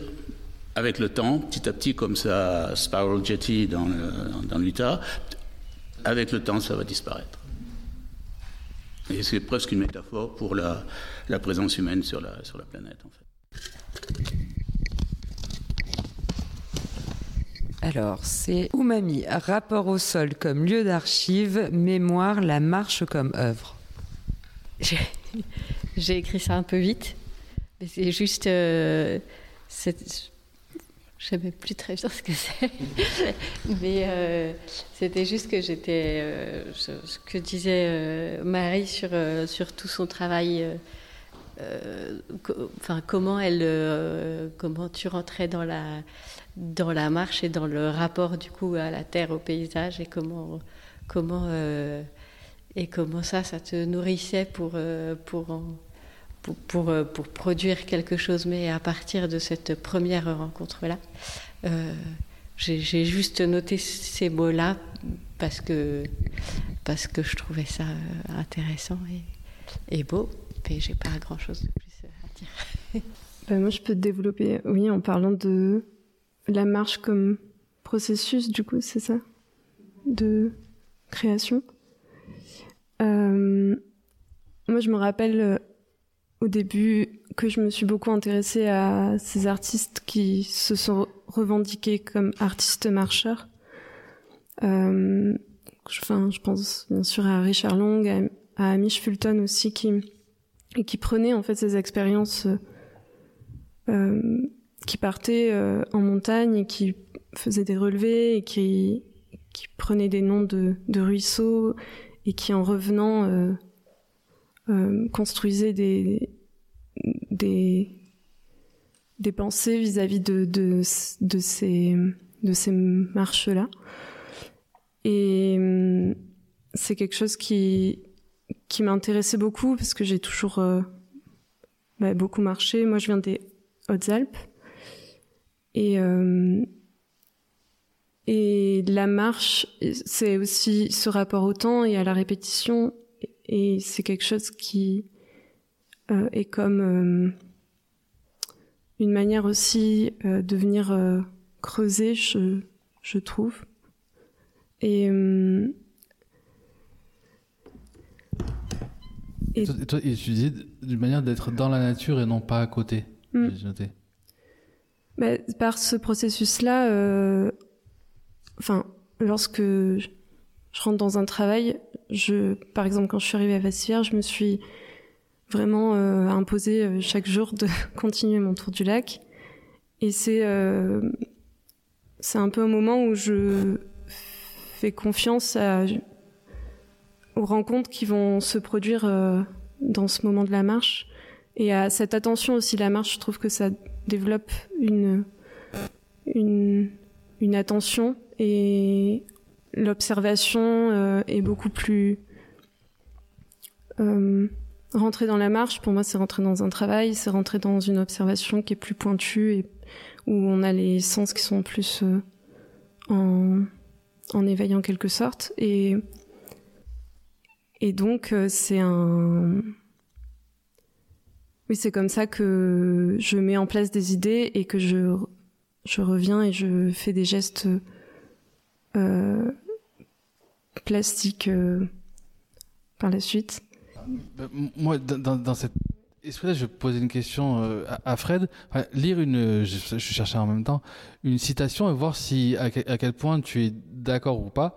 avec le temps, petit à petit, comme ça, Spiral Jetty dans, dans l'Utah, avec le temps, ça va disparaître. Et c'est presque une métaphore pour la, la, présence humaine sur la, sur la planète, en fait. Alors, c'est Umami, rapport au sol comme lieu d'archive, mémoire, la marche comme œuvre. J'ai écrit ça un peu vite, mais c'est juste. Euh, je ne sais plus très bien ce que c'est. Mais euh, c'était juste que j'étais. Euh, ce que disait euh, Marie sur, sur tout son travail. comment, elle, comment tu rentrais dans la, dans la marche et dans le rapport du coup à la terre, au paysage et comment. comment et comment ça, ça te nourrissait pour, pour en, pour, euh, pour, produire quelque chose, mais à partir de cette première rencontre-là, euh, j'ai juste noté ces mots-là parce que, parce que je trouvais ça euh, intéressant et, et beau, mais j'ai pas grand-chose de plus à dire. Ben, moi, je peux développer, oui, en parlant de la marche comme processus, du coup, c'est ça? De création? moi, je me rappelle au début que je me suis beaucoup intéressée à ces artistes qui se sont revendiqués comme artistes marcheurs. Euh, enfin, je pense bien sûr à Richard Long, à, Mitch Fulton aussi, qui, qui prenaient en fait ces expériences, euh, qui partaient euh, en montagne et qui faisaient des relevés et qui, qui prenaient des noms de, de ruisseaux et qui en revenant euh, euh, construisaient des, pensées vis-à-vis de, ces, marches-là. Et hum, c'est quelque chose qui, qui m'intéressait beaucoup parce que j'ai toujours euh, bah, beaucoup marché. Moi, je viens des Hautes-Alpes. Euh, et la marche, c'est aussi ce rapport au temps et à la répétition. Et c'est quelque chose qui euh, est comme euh, une manière aussi euh, de venir creuser, je, je trouve. Et, Et, toi, et toi- et tu dis d'une manière d'être dans la nature et non pas à côté. Mm. Noté. Bah, par ce processus-là, euh, enfin, lorsque je rentre dans un travail, je, par exemple, quand je suis arrivée à Vassivière, je me suis vraiment euh, imposé euh, chaque jour de continuer mon tour du lac. Et c'est euh, c'est un peu un moment où je fais confiance à, aux rencontres qui vont se produire euh, dans ce moment de la marche et à cette attention aussi la marche. Je trouve que ça développe une une, une attention et l'observation euh, est beaucoup plus euh, rentrer dans la marche. Pour moi c'est rentrer dans un travail c'est rentrer dans une observation qui est plus pointue et où on a les sens qui sont plus euh, en en éveil en quelque sorte. Et et donc euh, c'est un oui c'est comme ça que je mets en place des idées et que je je reviens et je fais des gestes euh, plastiques euh, par la suite. Bah, Moi, dans, dans- dans cet esprit-là, je vais poser une question euh, à, Fred. Lire une, je, cherchais en même temps, une citation et voir si à quel point tu es d'accord ou pas.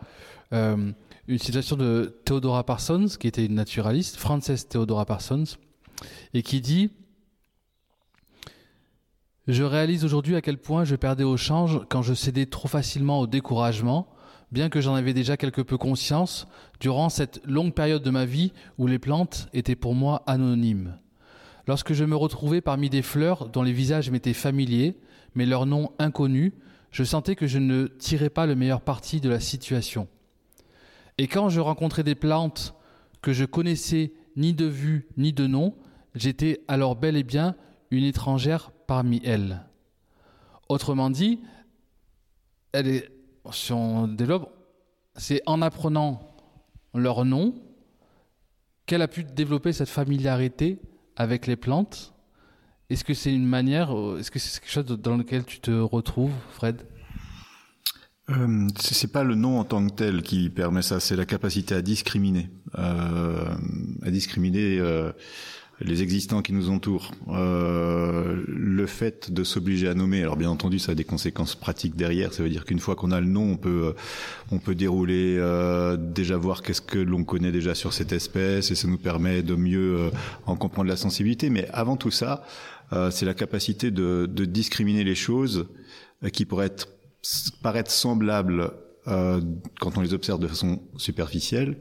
Euh, une citation de Theodora Parsons, qui était une naturaliste, Frances Theodora Parsons, et qui dit Je réalise aujourd'hui à quel point je perdais au change quand je cédais trop facilement au découragement, bien que j'en avais déjà quelque peu conscience durant cette longue période de ma vie où les plantes étaient pour moi anonymes. Lorsque je me retrouvais parmi des fleurs dont les visages m'étaient familiers, mais leurs noms inconnus, je sentais que je ne tirais pas le meilleur parti de la situation. Et quand je rencontrais des plantes que je connaissais ni de vue ni de nom, j'étais alors bel et bien une étrangère parmi elles. Autrement dit, elle est, si on développe, c'est en apprenant leur nom qu'elle a pu développer cette familiarité avec les plantes. Est-ce que c'est une manière, euh, est-ce que c'est quelque chose dans lequel tu te retrouves, Fred? Euh, c'est pas le nom en tant que tel qui permet ça, c'est la capacité à discriminer, euh, à discriminer euh, les existants qui nous entourent. Euh, le fait de s'obliger à nommer, alors bien entendu, ça a des conséquences pratiques derrière. Ça veut dire qu'une fois qu'on a le nom, on peut, euh, on peut dérouler, euh, déjà voir qu'est-ce que l'on connaît déjà sur cette espèce, et ça nous permet de mieux euh, en comprendre la sensibilité. Mais avant tout ça, euh, c'est la capacité de, de discriminer les choses euh, qui pourraient être paraître semblables quand on les observe de façon superficielle,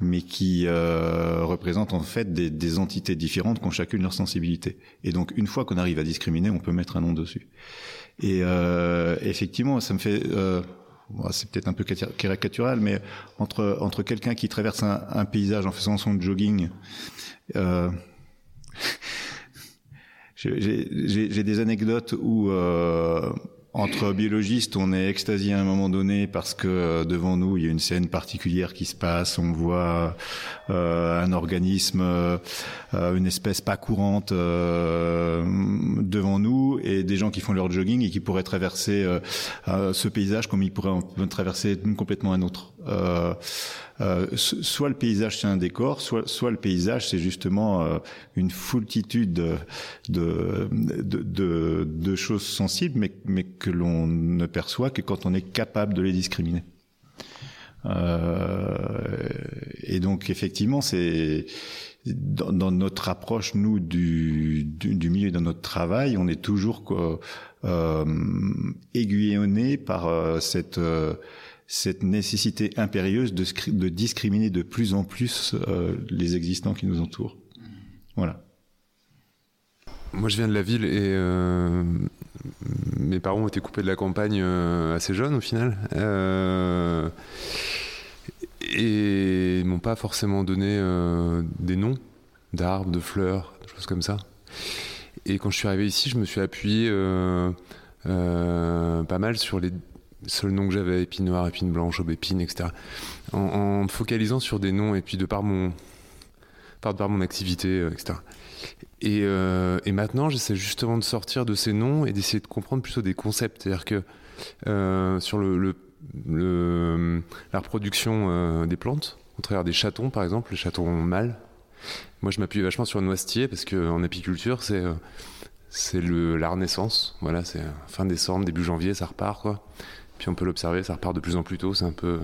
mais qui euh, représentent en fait des, des entités différentes qui ont chacune leur sensibilité. Et donc une fois qu'on arrive à discriminer, on peut mettre un nom dessus. Et euh, effectivement, ça me fait... Euh, c'est peut-être un peu caricatural, mais entre, entre quelqu'un qui traverse un, un paysage en faisant son jogging... Euh, j'ai des anecdotes où... Entre biologistes, on est extasié à un moment donné parce que euh, devant nous, il y a une scène particulière qui se passe. On voit euh, un organisme, euh, une espèce pas courante devant nous, et des gens qui font leur jogging et qui pourraient traverser ce paysage comme ils pourraient en traverser complètement un autre. Euh, soit le paysage c'est un décor, soit, le paysage c'est justement euh, une foultitude de, choses sensibles, mais, que l'on ne perçoit que quand on est capable de les discriminer. Euh, et donc effectivement, c'est dans, notre approche nous du, milieu dans notre travail, on est toujours euh, aiguillonné par cette cette nécessité impérieuse de, discriminer de plus en plus euh, les existants qui nous entourent. Voilà. Moi, je viens de la ville et euh, mes parents ont été coupés de la campagne euh, assez jeunes au final. et ils m'ont pas forcément donné des noms d'arbres, de fleurs, des choses comme ça. Et quand je suis arrivé ici, je me suis appuyé pas mal sur les seul nom que j'avais, épine noire, épine blanche, aubépine, etc. En, me focalisant sur des noms et puis de par mon, par, par mon activité, euh, etc. Euh, et, maintenant, j'essaie justement de sortir de ces noms et d'essayer de comprendre plutôt des concepts. C'est-à-dire que euh, sur le, la reproduction des plantes, au travers des chatons, par exemple, les chatons mâles, moi je m'appuie vachement sur le noisetier parce qu'en apiculture, c'est c'est la renaissance. Voilà, c'est fin décembre, début janvier, ça repart quoi. Puis on peut l'observer, ça repart de plus en plus tôt, c'est un peu,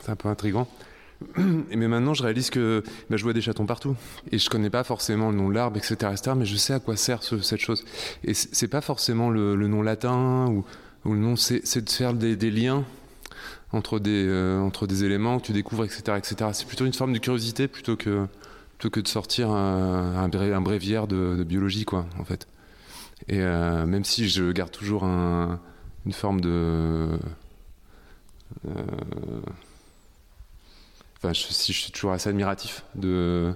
c'est un peu intriguant. Mais maintenant, je réalise que bah, je vois des chatons partout. Et je connais pas forcément le nom de l'arbre, etc., mais je sais à quoi sert cette chose. Et c'est pas forcément le, nom latin ou, le nom, c'est de faire des, liens entre des, euh, entre des éléments que tu découvres, etc., etc. C'est plutôt une forme de curiosité plutôt que, plutôt que de sortir un, un, bréviaire de, biologie, quoi, en fait. Et euh, même si je garde toujours un une forme de. Euh, enfin, je, si je suis toujours assez admiratif de.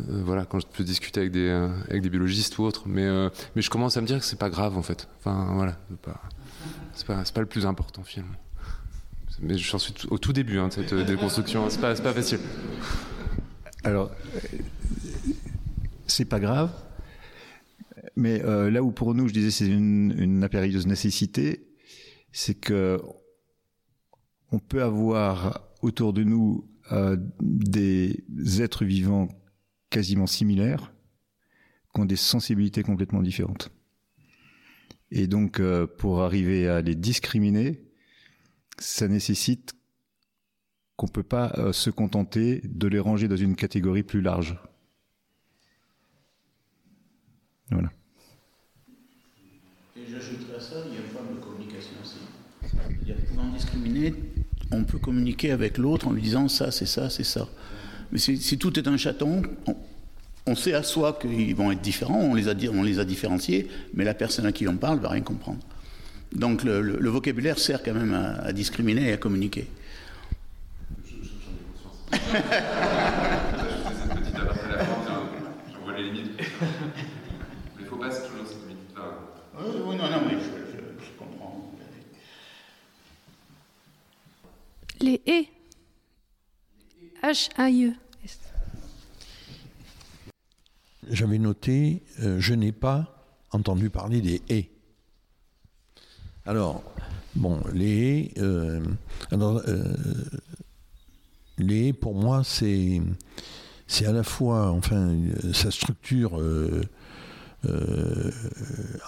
Euh, voilà, quand je peux discuter avec des, avec des biologistes ou autres, mais, euh, mais je commence à me dire que c'est pas grave en fait. Enfin, voilà, c'est pas, pas, pas, le plus important finalement. Mais je suis au tout début hein, de cette déconstruction, c'est pas, pas facile. Alors, c'est pas grave, mais là où pour nous, je disais, c'est une, une impérieuse nécessité, c'est que on peut avoir autour de nous euh, des êtres vivants quasiment similaires qui ont des sensibilités complètement différentes. Et donc, euh, pour arriver à les discriminer, ça nécessite qu'on ne peut pas euh, se contenter de les ranger dans une catégorie plus large. Voilà une forme de communication aussi. Que discriminer, on peut communiquer avec l'autre en lui disant ça, c'est ça, c'est ça. Mais si, tout est un chaton, on, sait à soi qu'ils vont être différents, on les, a, différenciés, mais la personne à qui on parle va rien comprendre. Donc le, vocabulaire sert quand même à, discriminer et à communiquer non, non, mais je, comprends. Les haies. H-A-I-E. J'avais noté, euh, je n'ai pas entendu parler des haies. Alors, bon, les haies, euh, euh, les haies, pour moi, c'est, à la fois, enfin, sa structure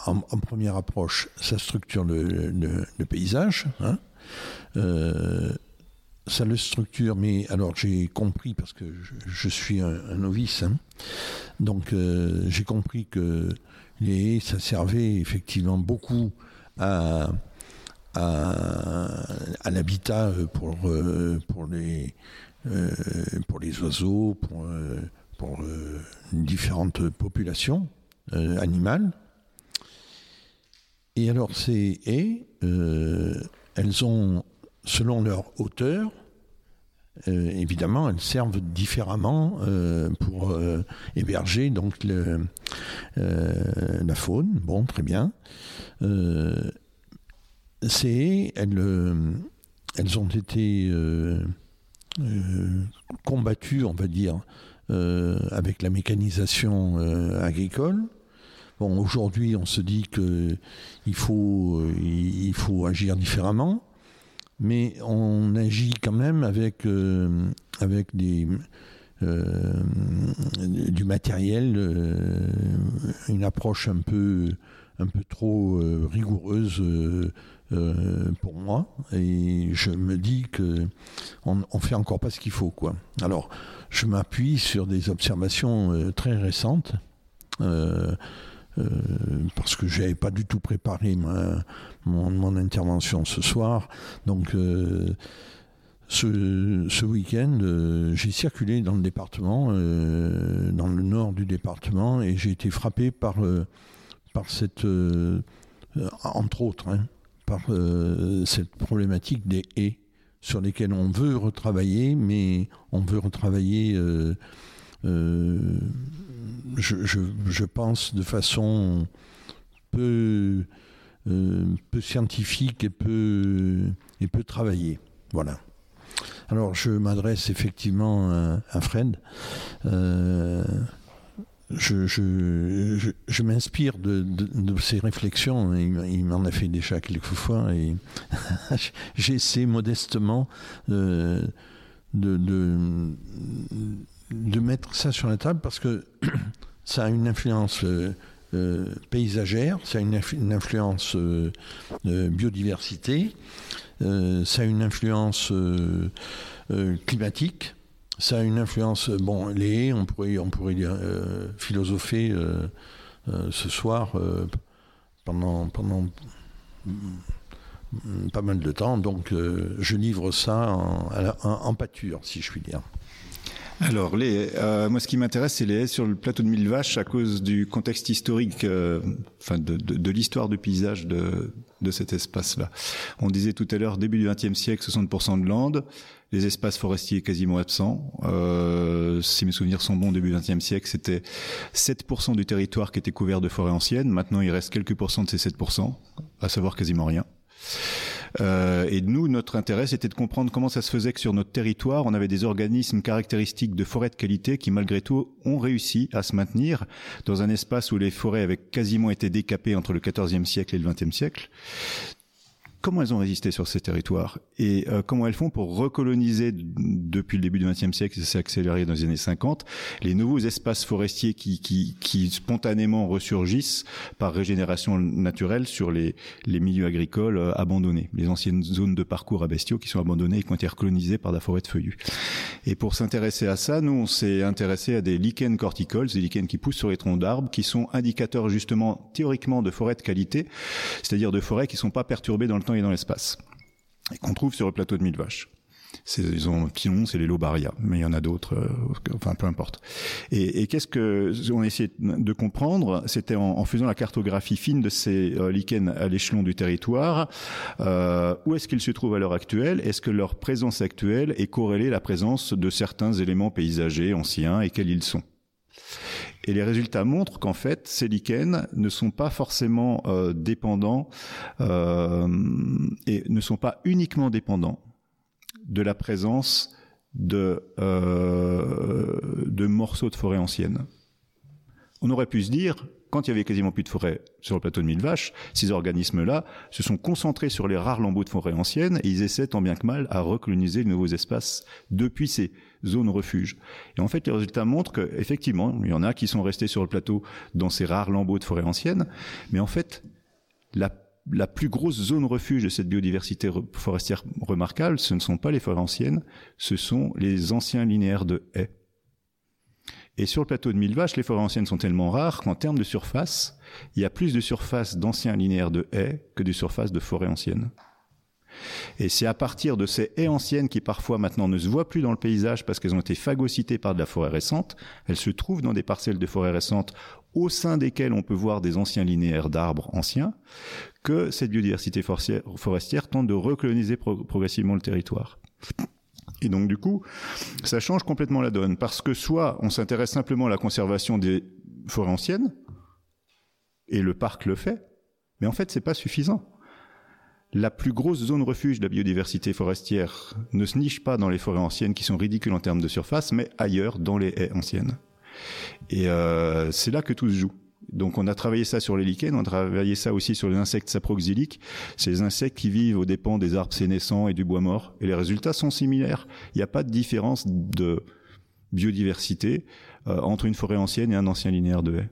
en, première approche, ça structure le, paysage. Hein. Ça le structure, mais alors j'ai compris, parce que je, suis un, novice, hein. donc euh, j'ai compris que les ça servait effectivement beaucoup à, à, l'habitat pour, pour, les, pour les oiseaux, pour, pour différentes populations. Euh, animales. Et alors ces haies, euh, elles ont, selon leur hauteur, euh, évidemment, elles servent différemment pour héberger donc la faune. Bon, très bien. ces haies, elles, elles ont été combattues, on va dire, avec la mécanisation agricole. Bon, aujourd'hui, on se dit qu'il faut, il faut agir différemment, mais on agit quand même avec, avec des, euh, du matériel, euh, une approche un peu, un peu trop euh, rigoureuse pour moi. Et je me dis que on, on fait encore pas ce qu'il faut, quoi. Alors, je m'appuie sur des observations très récentes. Parce que je n'avais pas du tout préparé mon, intervention ce soir. Donc, ce, week-end, euh, j'ai circulé dans le département, euh, dans le nord du département, et j'ai été frappé par, euh, par cette, entre autres, hein, par cette problématique des haies sur lesquelles on veut retravailler, mais on veut retravailler, je, pense, de façon peu, peu scientifique et peu, et peu travaillée. Voilà. Alors, je m'adresse effectivement à, Fred. Euh, je, m'inspire de, ses réflexions. Il, m'en a fait déjà quelques fois et j'essaie modestement de, de, mettre ça sur la table parce que ça a une influence euh, euh, paysagère, ça a une, influence biodiversité, euh, ça a une influence climatique, ça a une influence. Bon, les on pourrait, on pourrait philosopher ce soir pendant, pendant pas mal de temps. Donc, je livre ça en, en, pâture, si je puis dire. Alors, les, euh, moi, ce qui m'intéresse, c'est les haies sur le plateau de Mille Vaches à cause du contexte historique, euh, enfin, de, de, de l'histoire du paysage de, de cet espace-là. On disait tout à l'heure, début du XXe siècle, 60% de landes, les espaces forestiers quasiment absents. Euh, si mes souvenirs sont bons, début XXe siècle, c'était 7% du territoire qui était couvert de forêts anciennes. Maintenant, il reste quelques pourcents de ces 7%, à savoir quasiment rien. Euh, et nous, notre intérêt, c'était de comprendre comment ça se faisait que sur notre territoire, on avait des organismes caractéristiques de forêts de qualité qui, malgré tout, ont réussi à se maintenir dans un espace où les forêts avaient quasiment été décapées entre le XIVe siècle et le XXe siècle comment elles ont résisté sur ces territoires et euh, comment elles font pour recoloniser depuis le début du XXe siècle, ça s'est accéléré dans les années 50, les nouveaux espaces forestiers qui, qui, qui, spontanément ressurgissent par régénération naturelle sur les, les milieux agricoles euh, abandonnés, les anciennes zones de parcours à bestiaux qui sont abandonnées et qui ont été recolonisées par la forêt de feuillus. Et pour s'intéresser à ça, nous on s'est intéressé à des lichens corticoles, des lichens qui poussent sur les troncs d'arbres, qui sont indicateurs justement théoriquement de forêts de qualité, c'est-à-dire de forêts qui sont pas perturbées dans le temps et dans l'espace, et qu'on trouve sur le plateau de Mille Vaches. Ils ont pilon, c'est les lobaria, mais il y en a d'autres, euh, enfin peu importe. Et, qu'est-ce que on a de comprendre C'était en, faisant la cartographie fine de ces euh, lichens à l'échelon du territoire. Euh, où est-ce qu'ils se trouvent à l'heure actuelle? Est-ce que leur présence actuelle est corrélée à la présence de certains éléments paysagers anciens et quels ils sont? Et les résultats montrent qu'en fait, ces lichens ne sont pas forcément euh, dépendants euh, et ne sont pas uniquement dépendants de la présence de, euh, de morceaux de forêt ancienne. On aurait pu se dire, quand il y avait quasiment plus de forêt sur le plateau de Mille Vaches, ces organismes-là se sont concentrés sur les rares lambeaux de forêt ancienne et ils essaient tant bien que mal à recoloniser de nouveaux espaces depuis ces zones refuges. Et en fait, les résultats montrent qu'effectivement, il y en a qui sont restés sur le plateau dans ces rares lambeaux de forêt ancienne, mais en fait, la plus grosse zone refuge de cette biodiversité forestière remarquable, ce ne sont pas les forêts anciennes, ce sont les anciens linéaires de haies. Et sur le plateau de Mille Vaches, les forêts anciennes sont tellement rares qu'en termes de surface, il y a plus de surface d'anciens linéaires de haies que de surface de forêts anciennes. Et c'est à partir de ces haies anciennes qui parfois maintenant ne se voient plus dans le paysage parce qu'elles ont été phagocytées par de la forêt récente, elles se trouvent dans des parcelles de forêt récente au sein desquelles on peut voir des anciens linéaires d'arbres anciens, que cette biodiversité forestière, tente de recoloniser progressivement le territoire. Et donc du coup, ça change complètement la donne, parce que soit on s'intéresse simplement à la conservation des forêts anciennes, et le parc le fait, mais en fait c'est pas suffisant. la plus grosse zone refuge de la biodiversité forestière ne se niche pas dans les forêts anciennes qui sont ridicules en termes de surface, mais ailleurs, dans les haies anciennes. Et euh, c'est là que tout se joue. Donc on a travaillé ça sur les lichens, on a travaillé ça aussi sur les insectes saproxyliques, ces insectes qui vivent aux dépens des arbres sénescents et du bois mort. Et les résultats sont similaires. Il n'y a pas de différence de biodiversité euh, entre une forêt ancienne et un ancien linéaire de haies.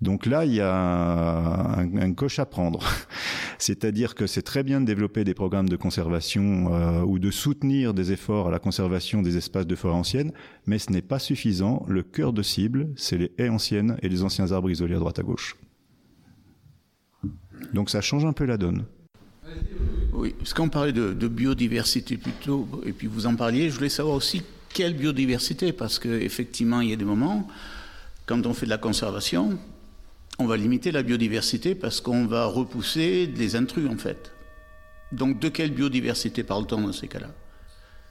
Donc là, il y a un, coche à prendre. C'est-à-dire que c'est très bien de développer des programmes de conservation euh, ou de soutenir des efforts à la conservation des espaces de forêt ancienne, mais ce n'est pas suffisant. Le cœur de cible, c'est les haies anciennes et les anciens arbres isolés à droite à gauche. Donc ça change un peu la donne. Oui, parce qu'on parlait de, de, biodiversité plutôt, et puis vous en parliez, je voulais savoir aussi quelle biodiversité, parce qu'effectivement, il y a des moments, quand on fait de la conservation, on va limiter la biodiversité parce qu'on va repousser des intrus en fait. Donc de quelle biodiversité parle-t-on dans ces cas-là?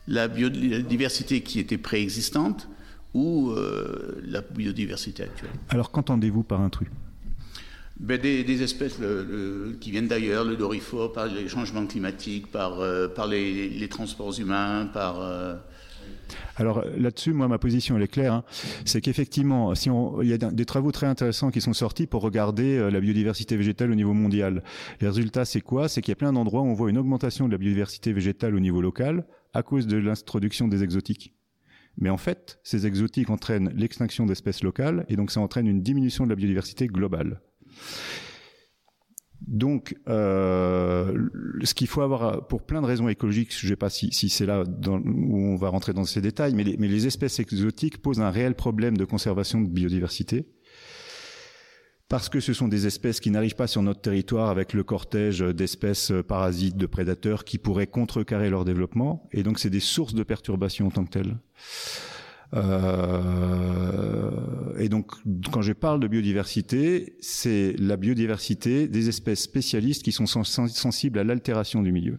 La biodiversité qui était préexistante ou euh, la biodiversité actuelle? Alors qu'entendez-vous par intrus? Ben des, des, espèces le, le, qui viennent d'ailleurs, le dorifort, par les changements climatiques, par, euh, par les, les, transports humains, par... Euh, alors là-dessus, moi, ma position elle est claire. Hein. C'est qu'effectivement, si il y a des travaux très intéressants qui sont sortis pour regarder euh, la biodiversité végétale au niveau mondial. Les résultats, c'est quoi? C'est qu'il y a plein d'endroits où on voit une augmentation de la biodiversité végétale au niveau local à cause de l'introduction des exotiques. Mais en fait, ces exotiques entraînent l'extinction d'espèces locales et donc ça entraîne une diminution de la biodiversité globale. Donc, euh, ce qu'il faut avoir, pour plein de raisons écologiques, je ne sais pas si, c'est là où on va rentrer dans ces détails, mais les espèces exotiques posent un réel problème de conservation de biodiversité parce que ce sont des espèces qui n'arrivent pas sur notre territoire avec le cortège d'espèces parasites, de prédateurs qui pourraient contrecarrer leur développement, et donc c'est des sources de perturbations en tant que telles. Euh, et donc, quand je parle de biodiversité, c'est la biodiversité des espèces spécialistes qui sont sensibles à l'altération du milieu.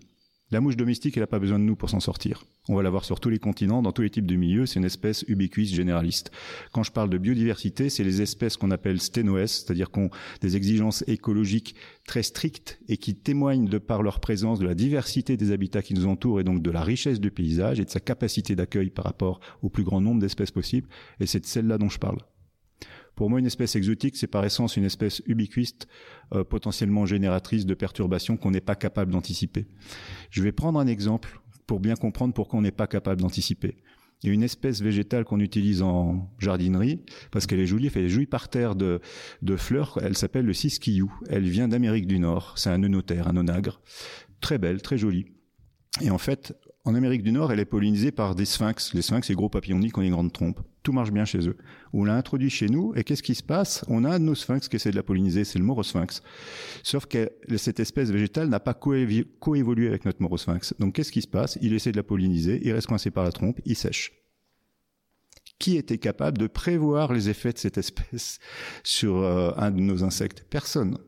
La mouche domestique, elle n'a pas besoin de nous pour s'en sortir. On va la voir sur tous les continents, dans tous les types de milieux. C'est une espèce ubiquiste généraliste. Quand je parle de biodiversité, c'est les espèces qu'on appelle sténoès, c'est-à-dire qu'on des exigences écologiques très strictes et qui témoignent de par leur présence de la diversité des habitats qui nous entourent et donc de la richesse du paysage et de sa capacité d'accueil par rapport au plus grand nombre d'espèces possibles. Et c'est de celle-là dont je parle. Pour moi, une espèce exotique, c'est par essence une espèce ubiquiste, euh, potentiellement génératrice de perturbations qu'on n'est pas capable d'anticiper. Je vais prendre un exemple pour bien comprendre pourquoi on n'est pas capable d'anticiper. Il y a une espèce végétale qu'on utilise en jardinerie parce qu'elle est jolie, elle est jolie par terre de, de fleurs. Elle s'appelle le cisquillou. Elle vient d'Amérique du Nord. C'est un eunothère, un onagre. Très belle, très jolie. Et en fait, en Amérique du Nord, elle est pollinisée par des sphinx. Les sphinx, c'est gros papillons qui ont des grandes trompes. Tout marche bien chez eux. On l'a introduit chez nous, et qu'est-ce qui se passe? On a un de nos sphinx qui essaie de la polliniser, c'est le morosphinx. Sauf que cette espèce végétale n'a pas coévolué avec notre morosphinx. Donc qu'est-ce qui se passe? Il essaie de la polliniser, il reste coincé par la trompe, il sèche. Qui était capable de prévoir les effets de cette espèce sur euh, un de nos insectes? Personne.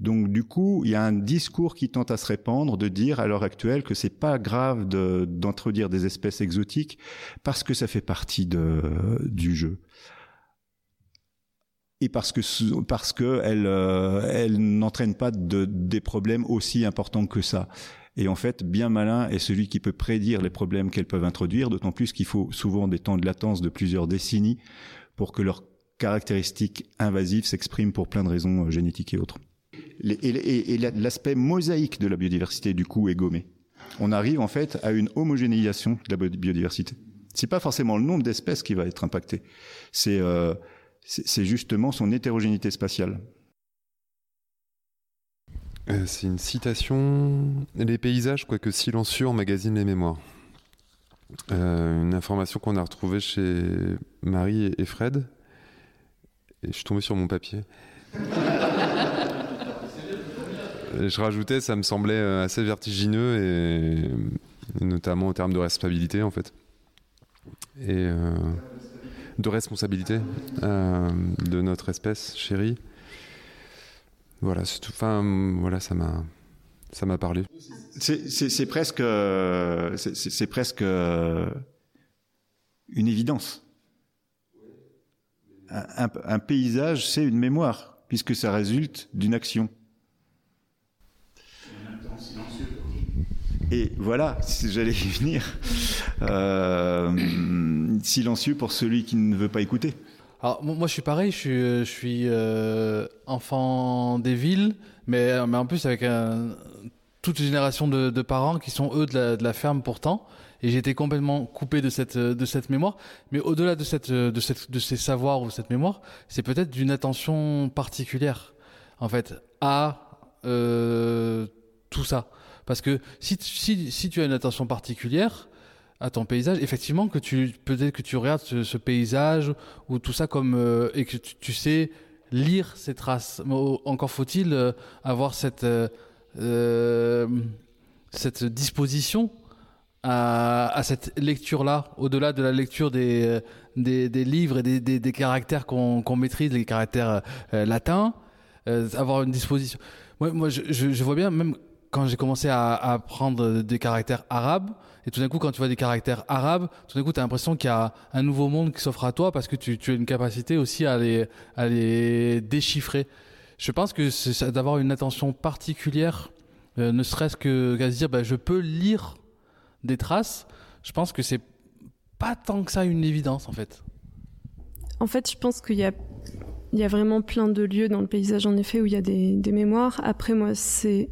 Donc du coup, il y a un discours qui tente à se répandre de dire à l'heure actuelle que c'est pas grave d'introduire des espèces exotiques parce que ça fait partie du jeu. Et parce que parce que elle euh, elle pas de, des problèmes aussi importants que ça. Et en fait, bien malin est celui qui peut prédire les problèmes qu'elles peuvent introduire, d'autant plus qu'il faut souvent des temps de latence de plusieurs décennies pour que leurs caractéristiques invasives s'expriment pour plein de raisons euh, génétiques et autres et, et l'aspect mosaïque de la biodiversité du coup est gommé. On arrive en fait à une homogénéisation de la biodiversité. C'est pas forcément le nombre d'espèces qui va être impacté, c'est euh, c'est justement son hétérogénéité spatiale. Euh, c'est une citation. Les paysages, quoique silencieux, emmagasinent les mémoires. Euh, une information qu'on a retrouvée chez Marie et Fred. Et je suis tombé sur mon papier je rajoutais, ça me semblait euh, assez vertigineux et, notamment en termes de responsabilité en fait. Et euh, de responsabilité euh, de notre espèce chérie. Voilà. Enfin, voilà, ça m'a, ça m'a parlé. C'est presque, c'est presque une évidence. Un paysage, c'est une mémoire, puisque ça résulte d'une action. Et voilà, j'allais y venir. Euh, silencieux pour celui qui ne veut pas écouter. Alors moi je suis pareil, je suis, suis euh, enfant des villes, mais, en plus avec un, toute une génération de, parents qui sont eux de la, ferme pourtant, et été complètement coupé de cette de cette mémoire. Mais au-delà de cette de cette de ces savoirs ou cette mémoire, c'est peut-être d'une attention particulière en fait à euh, tout ça. Parce que si, si, tu as une attention particulière à ton paysage, effectivement que tu peut-être que tu regardes ce, paysage ou tout ça comme euh, et que tu, sais lire ces traces. Encore faut-il euh, avoir cette euh, cette disposition à, cette lecture-là, au-delà de la lecture des, des, des, livres et des, des, des caractères qu'on qu maîtrise, les caractères latins, avoir une disposition. Moi, moi je vois bien, même quand j'ai commencé à, à, apprendre des caractères arabes, et tout d'un coup, quand tu vois des caractères arabes, tout d'un coup, tu as l'impression qu'il y a un nouveau monde qui s'offre à toi parce que tu, as une capacité aussi à les, déchiffrer. Je pense que c'est d'avoir une attention particulière, euh, ne serait-ce qu'à se dire, bah, je peux lire des traces. Je pense que c'est pas tant que ça une évidence, en fait. En fait, je pense qu'il y a vraiment plein de lieux dans le paysage, en effet, où il y a des mémoires. Après, moi, c'est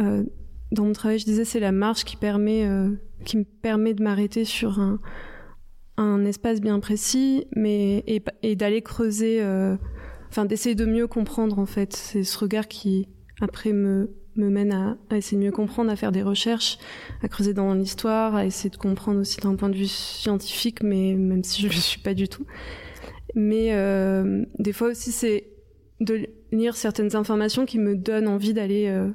euh, dans mon travail, je disais, c'est la marche qui permet, euh, qui me permet de m'arrêter sur un, un espace bien précis, mais et, d'aller creuser, euh, enfin d'essayer de mieux comprendre en fait. C'est ce regard qui après me me mène à, à, essayer de mieux comprendre, à faire des recherches, à creuser dans l'histoire, à essayer de comprendre aussi d'un point de vue scientifique, mais même si je ne le suis pas du tout. Mais euh, des fois aussi, c'est de lire certaines informations qui me donnent envie d'aller euh,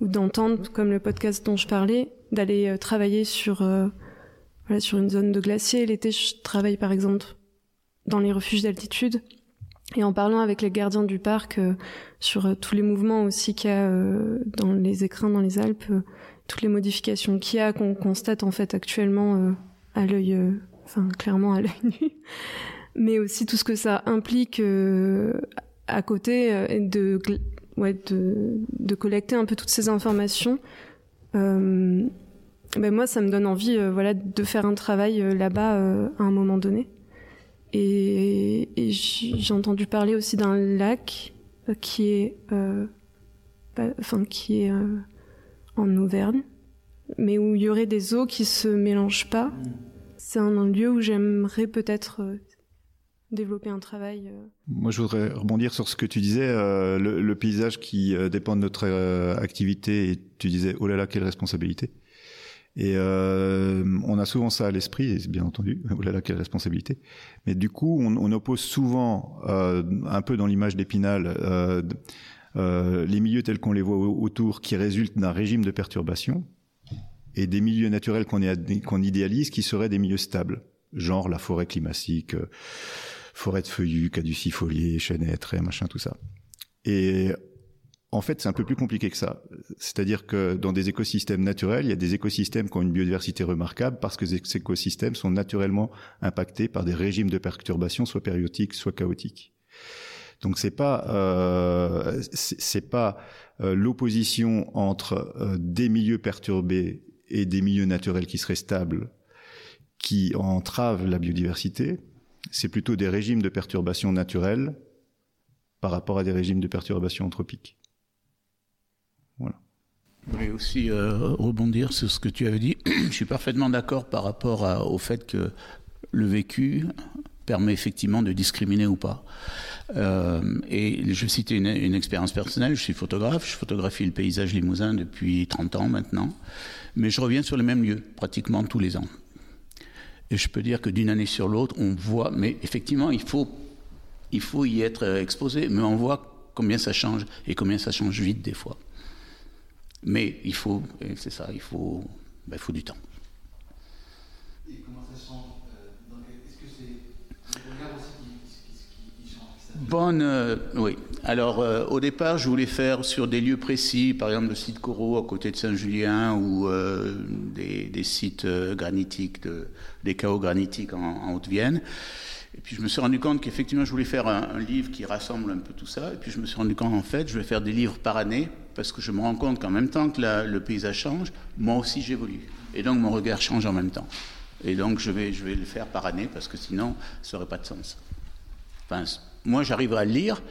ou d'entendre, comme le podcast dont je parlais, d'aller euh, travailler sur, euh, voilà, sur une zone de glacier. L'été, je travaille par exemple dans les refuges d'altitude. Et en parlant avec les gardiens du parc euh, sur tous les mouvements aussi qu'il y a dans les écrins dans les Alpes, toutes les modifications qu'il y a, qu'on constate en fait actuellement à l'œil, enfin clairement à l'œil nu, mais aussi tout ce que ça implique à côté de ouais, de, de, collecter un peu toutes ces informations. Euh, ben moi, ça me donne envie euh, voilà, de faire un travail euh, là-bas à un moment donné. Et, et j'ai entendu parler aussi d'un lac qui est, enfin, qui est en Auvergne, mais où il y aurait des eaux qui se mélangent pas. C'est un, un lieu où j'aimerais peut-être développer un travail. Euh... Moi, je voudrais rebondir sur ce que tu disais, euh, le, paysage qui euh, dépend de notre activité, et tu disais, oh là là, quelle responsabilité. Et on a souvent ça à l'esprit, bien entendu, oh là là, quelle responsabilité. Mais du coup, on, oppose souvent, un peu dans l'image d'Épinal, les milieux tels qu'on les voit autour, qui résultent d'un régime de perturbation, et des milieux naturels qu'on qu idéalise, qui seraient des milieux stables, genre la forêt climatique forêt de feuillus, caducifoliés, chênes, traits, machin, tout ça. Et en fait, c'est un peu plus compliqué que ça. C'est-à-dire que dans des écosystèmes naturels, il y a des écosystèmes qui ont une biodiversité remarquable parce que ces écosystèmes sont naturellement impactés par des régimes de perturbation, soit périodiques, soit chaotiques. Donc c'est pas euh, c'est pas euh, l'opposition entre euh, des milieux perturbés et des milieux naturels qui seraient stables qui entravent la biodiversité, c'est plutôt des régimes de perturbation naturelle par rapport à des régimes de perturbation anthropique. Voilà. Je voulais aussi euh, rebondir sur ce que tu avais dit. Je suis parfaitement d'accord par rapport au fait que le vécu permet effectivement de discriminer ou pas. Euh, et je citer une, une, expérience personnelle. Je suis photographe, je photographie le paysage limousin depuis 30 ans maintenant, mais je reviens sur les mêmes lieux pratiquement tous les ans. Et je peux dire que d'une année sur l'autre, on voit, mais effectivement, il faut, il faut y être exposé, mais on voit combien ça change et combien ça change vite des fois. Mais il faut, c'est ça, il faut, ben, il faut du temps. Et comment ça change Est-ce que c'est le regard aussi qui, qui, qui, qui change Bonne, euh, oui. Alors, euh, au départ, je voulais faire sur des lieux précis, par exemple le site Corot à côté de Saint-Julien ou euh, des, sites granitiques, de, des chaos granitiques en, en Haute-Vienne. Et puis je me suis rendu compte qu'effectivement, je voulais faire un, livre qui rassemble un peu tout ça. Et puis je me suis rendu compte, en fait, je vais faire des livres par année, parce que je me rends compte qu'en même temps que le paysage change, moi aussi j'évolue. Et donc mon regard change en même temps. Et donc je vais, je vais le faire par année, parce que sinon, ça n'aurait pas de sens. Enfin, moi, j'arriverai à le lire,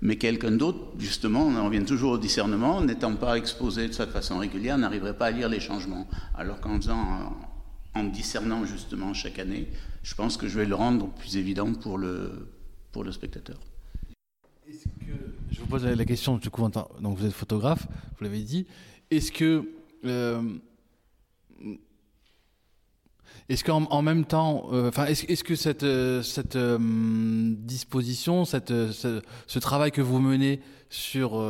mais quelqu'un d'autre, justement, on en revient toujours au discernement, n'étant pas exposé de cette façon régulière, n'arriverait pas à lire les changements. Alors qu'en faisant, en discernant justement chaque année, je pense que je vais le rendre plus évident pour le, pour le spectateur. je vous pose la question, du coup, donc vous êtes photographe, vous l'avez dit. Est-ce que euh, est-ce qu'en même temps, euh, enfin, est-ce que cette, euh, cette disposition, cette, ce, travail que vous menez sur,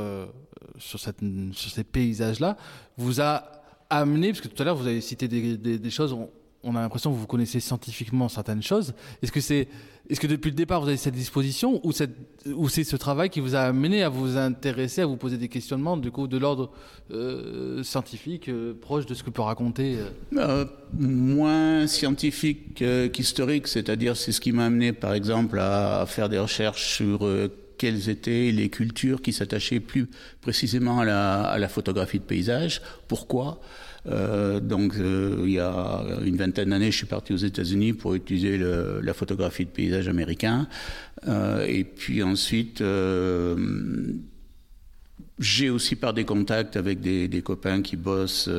sur, cette, sur ces paysages-là, vous a amené, parce que tout à l'heure vous avez cité des, des, choses, on a l'impression que vous connaissez scientifiquement certaines choses. Est-ce que c'est, est-ce que depuis le départ vous avez cette disposition ou, c'est ce travail qui vous a amené à vous intéresser, à vous poser des questionnements du coup de l'ordre euh, scientifique, euh, proche de ce que peut raconter euh Moins scientifique qu'historique, c'est-à-dire c'est ce qui m'a amené par exemple à, faire des recherches sur quelles étaient les cultures qui s'attachaient plus précisément à la, à la photographie de paysage. Pourquoi? Euh, donc, euh, il y a une vingtaine d'années, je suis parti aux États-Unis pour utiliser le, la photographie de paysage américain. Euh, et puis ensuite, j'ai aussi par des contacts avec des, des copains qui bossent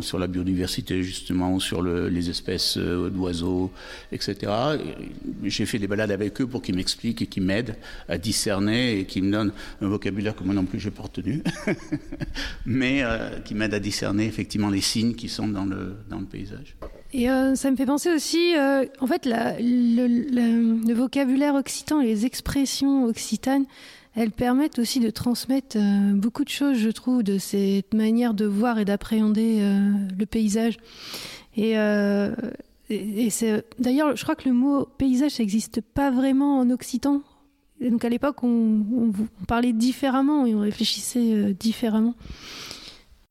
sur la biodiversité justement, sur le, les espèces euh, d'oiseaux, etc. J'ai fait des balades avec eux pour qu'ils m'expliquent et qu'ils m'aident à discerner et qu'ils me donnent un vocabulaire que moi non plus j'ai pas retenu, mais euh, qui m'aident à discerner effectivement les signes qui sont dans le, dans le paysage. Et euh, ça me fait penser aussi, en fait, le, le, vocabulaire occitan et les expressions occitanes, elles permettent aussi de transmettre euh, beaucoup de choses, je trouve, de cette manière de voir et d'appréhender euh, le paysage. Euh, et, c'est d'ailleurs, je crois que le mot paysage, n'existe pas vraiment en occitan. Donc à l'époque, on, parlait différemment et on réfléchissait différemment.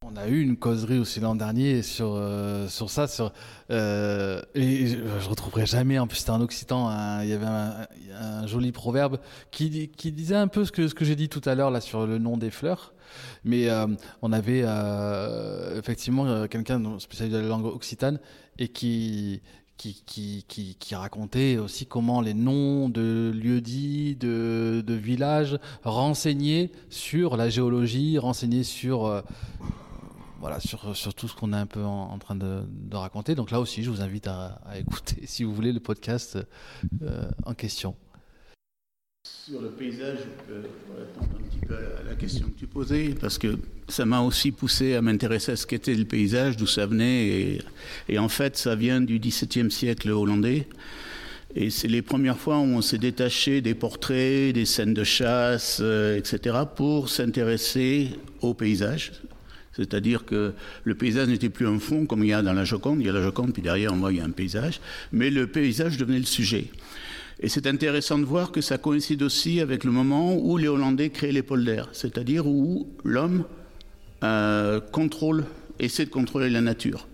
On a eu une causerie aussi l'an dernier sur, euh, sur ça. Sur, euh, et je, retrouverai jamais, en plus c'était en occitan, un, il y avait un, un, joli proverbe qui, disait un peu ce que, j'ai dit tout à l'heure sur le nom des fleurs. Mais euh, on avait euh, effectivement quelqu'un spécialisé de la langue occitane et qui, qui, qui, racontait aussi comment les noms de lieux-dits, de, de villages renseignaient sur la géologie, renseignaient sur voilà, sur, sur tout ce qu'on est un peu en, train de, raconter. Donc là aussi, je vous invite à, écouter, si vous voulez, le podcast euh, en question. Sur le paysage, je peux répondre un petit peu à la question que tu posais, parce que ça m'a aussi poussé à m'intéresser à ce qu'était le paysage, d'où ça venait. Et, et, en fait, ça vient du XVIIe siècle hollandais. Et c'est les premières fois où on s'est détaché des portraits, des scènes de chasse, euh, etc., pour s'intéresser au paysage. C'est-à-dire que le paysage n'était plus un fond comme il y a dans la Joconde. Il y a la Joconde, puis derrière, on voit il y a un paysage. Mais le paysage devenait le sujet. Et c'est intéressant de voir que ça coïncide aussi avec le moment où les Hollandais créent les polders, c'est-à-dire où l'homme euh, contrôle, essaie de contrôler la nature.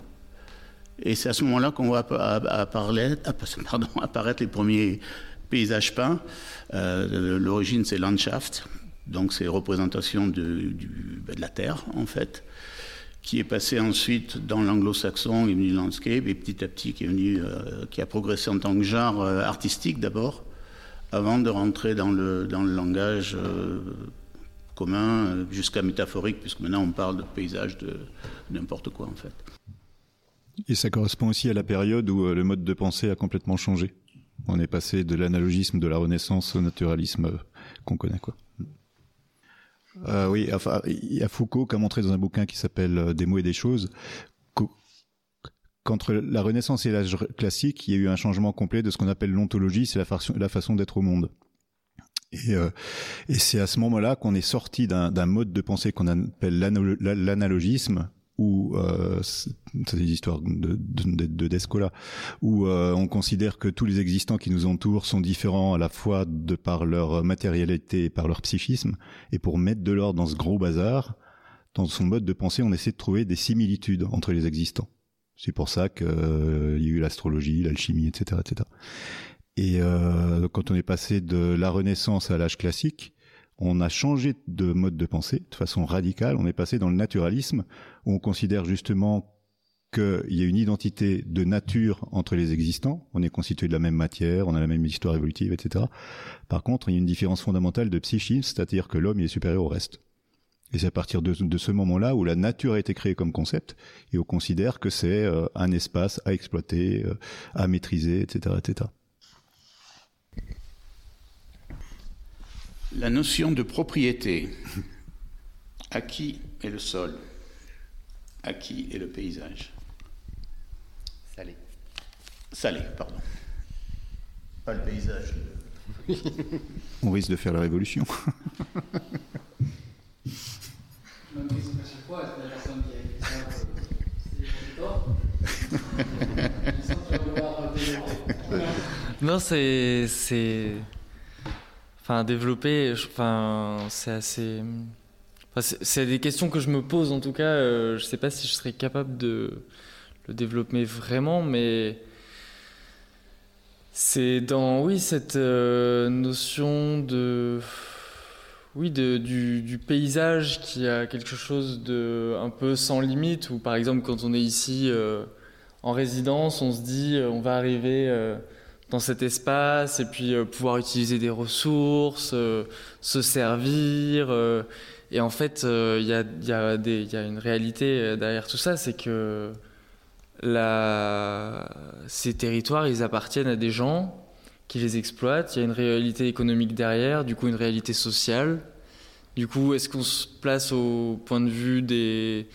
Et c'est à ce moment-là qu'on voit apparaître, pardon, apparaître les premiers paysages peints. Euh, L'origine, c'est Landschaft, donc c'est représentation de, de la terre, en fait qui est passé ensuite dans l'anglo-saxon, est venu landscape, et petit à petit qui est venu, euh, qui a progressé en tant que genre euh, artistique d'abord, avant de rentrer dans le, dans le langage euh, commun jusqu'à métaphorique, puisque maintenant on parle de paysage de n'importe quoi en fait. Et ça correspond aussi à la période où le mode de pensée a complètement changé. On est passé de l'analogisme de la Renaissance au naturalisme qu'on connaît quoi. Euh, oui, enfin, il y a Foucault qui a montré dans un bouquin qui s'appelle euh, Des mots et des choses qu'entre la Renaissance et l'âge classique, il y a eu un changement complet de ce qu'on appelle l'ontologie, c'est la, façon, d'être au monde. Et, euh, et c'est à ce moment-là qu'on est sorti d'un mode de pensée qu'on appelle l'analogisme, où euh, c'est des histoires de, de, de Descola, où euh, on considère que tous les existants qui nous entourent sont différents à la fois de par leur matérialité et par leur psychisme, et pour mettre de l'ordre dans ce gros bazar, dans son mode de pensée, on essaie de trouver des similitudes entre les existants. C'est pour ça qu'il euh, y a eu l'astrologie, l'alchimie, etc., etc. Et euh, quand on est passé de la Renaissance à l'âge classique, on a changé de mode de pensée de façon radicale. On est passé dans le naturalisme, où on considère justement qu'il y a une identité de nature entre les existants. On est constitué de la même matière, on a la même histoire évolutive, etc. Par contre, il y a une différence fondamentale de psychisme, c'est-à-dire que l'homme est supérieur au reste. Et c'est à partir de, ce moment-là où la nature a été créée comme concept et on considère que c'est euh, un espace à exploiter, euh, à maîtriser, etc., etc. La notion de propriété. À qui est le sol? À qui est le paysage? Salé. Salé, pardon. Pas le paysage. On risque de faire la révolution. non, c'est. Enfin, développer, enfin, c'est assez. C'est des questions que je me pose en tout cas. Euh, je sais pas si je serais capable de le développer vraiment, mais c'est dans, oui, cette euh, notion de oui, de, du, paysage qui a quelque chose de un peu sans limite, ou par exemple quand on est ici euh, en résidence, on se dit euh, on va arriver dans cet espace et puis pouvoir utiliser des ressources, se servir. et en fait, il y a, y, y, a, une réalité derrière tout ça, c'est que ces territoires, ils appartiennent à des gens qui les exploitent. Il y a une réalité économique derrière, du coup une réalité sociale. Du coup, est-ce qu'on se place au point de vue des,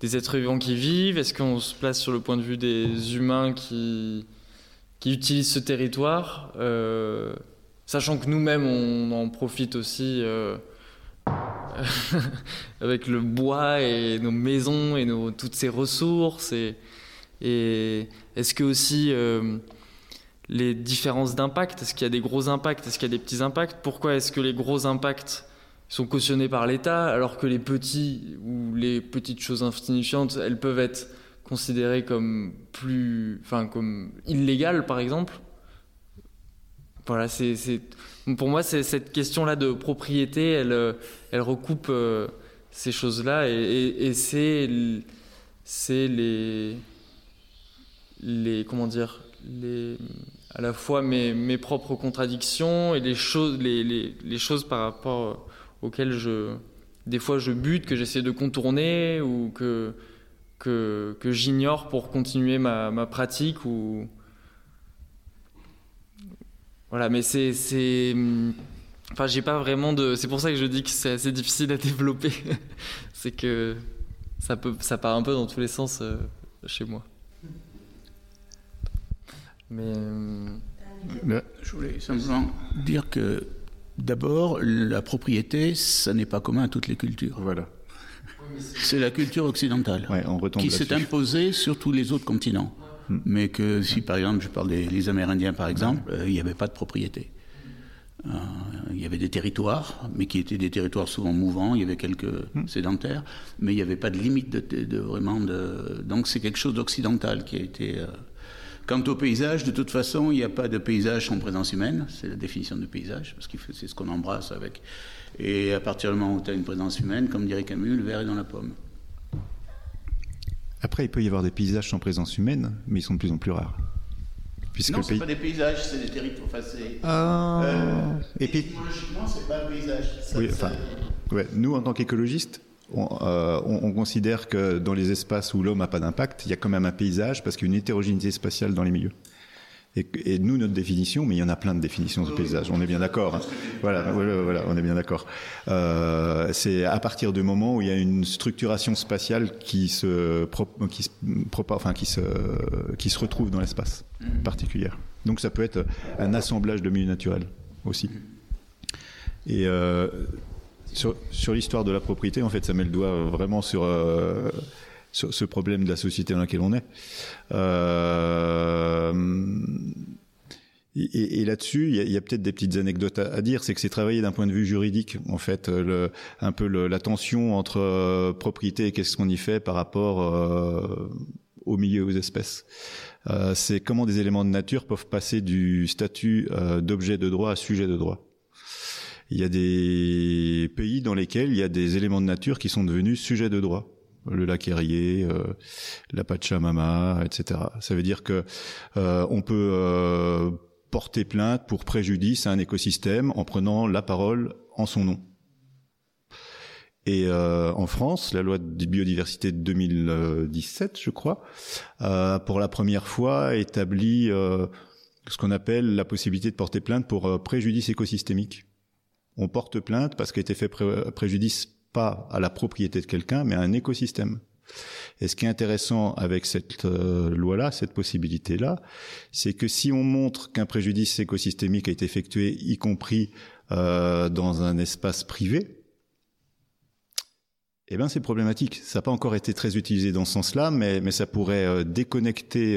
des êtres vivants qui vivent? Est-ce qu'on se place sur le point de vue des humains qui, utilisent ce territoire euh, Sachant que nous-mêmes, on en profite aussi euh, avec le bois et nos maisons et nos, toutes ces ressources. Et est-ce que aussi... Euh, les différences d'impact Est-ce qu'il y a des gros impacts Est-ce qu'il y a des petits impacts? Pourquoi est-ce que les gros impacts sont cautionnés par l'État alors que les petits ou les petites choses insignifiantes, elles peuvent être considérées comme plus, enfin comme illégales par exemple. Voilà, c'est, pour moi cette question-là de propriété, elle, elle recoupe euh, ces choses-là et, et c'est c'est les les comment dire les à la fois mes, mes propres contradictions et les choses, les, les, les, choses par rapport auxquelles je, des fois je bute, que j'essaie de contourner ou que, que, que j'ignore pour continuer ma, ma, pratique. Ou... Voilà, mais c'est. c'est enfin, j'ai pas vraiment de. C'est pour ça que je dis que c'est assez difficile à développer. c'est que ça, peut, ça part un peu dans tous les sens euh, chez moi. Mais. Je voulais simplement dire que d'abord, la propriété, ça n'est pas commun à toutes les cultures. Voilà. C'est la culture occidentale ouais, on qui s'est imposée sur tous les autres continents. Hmm. Mais que si, par exemple, je parle des Amérindiens, par exemple, euh, il n'y avait pas de propriété. Euh, il y avait des territoires, mais qui étaient des territoires souvent mouvants. Il y avait quelques hmm. sédentaires, mais il n'y avait pas de limite de, de, vraiment de. Donc c'est quelque chose d'occidental qui a été. Euh, Quant au paysage, de toute façon, il n'y a pas de paysage sans présence humaine. C'est la définition de paysage, parce que c'est ce qu'on embrasse avec. Et à partir du moment où tu as une présence humaine, comme dirait Camus, le verre est dans la pomme. Après, il peut y avoir des paysages sans présence humaine, mais ils sont de plus en plus rares. Puisque non, ce pays... pas des paysages, c'est des territoires. Enfin, ah. euh, et puis... c'est pas un paysage. oui, enfin, ouais, nous, en tant qu'écologistes, euh, on, considère que dans les espaces où l'homme n'a pas d'impact, il y a quand même un paysage parce qu'il y a une hétérogénéité spatiale dans les milieux. Et, nous, notre définition, mais il y en a plein de définitions de paysage, on est bien d'accord. Hein. Voilà, voilà, on est bien d'accord. Euh, c'est à partir du moment où il y a une structuration spatiale qui se, qui se, enfin, qui se, qui se retrouve dans l'espace particulier. Donc ça peut être un assemblage de milieux naturels aussi. Et euh, sur, l'histoire de la propriété, en fait, ça met le doigt vraiment sur, euh, sur ce problème de la société dans laquelle on est. Euh, et, là-dessus, il y a, peut-être des petites anecdotes à, dire. C'est que c'est travaillé d'un point de vue juridique, en fait, le, un peu le, la tension entre euh, propriété et qu'est-ce qu'on y fait par rapport aux milieux et aux espèces. Euh, c'est comment des éléments de nature peuvent passer du statut euh, d'objet de droit à sujet de droit. Il y a des pays dans lesquels il y a des éléments de nature qui sont devenus sujets de droit. Le lac Erie, euh, la Pachamama, etc. Ça veut dire que euh, on peut euh, porter plainte pour préjudice à un écosystème en prenant la parole en son nom. Et euh, en France, la loi de biodiversité de 2017, je crois, euh, pour la première fois établit euh, ce qu'on appelle la possibilité de porter plainte pour préjudice écosystémique. On porte plainte parce qu'a été fait pré préjudice pas à la propriété de quelqu'un, mais à un écosystème. Et ce qui est intéressant avec cette euh, loi-là, cette possibilité-là, c'est que si on montre qu'un préjudice écosystémique a été effectué, y compris euh, dans un espace privé, eh ben c'est problématique. Ça n'a pas encore été très utilisé dans ce sens-là, mais, ça pourrait euh, déconnecter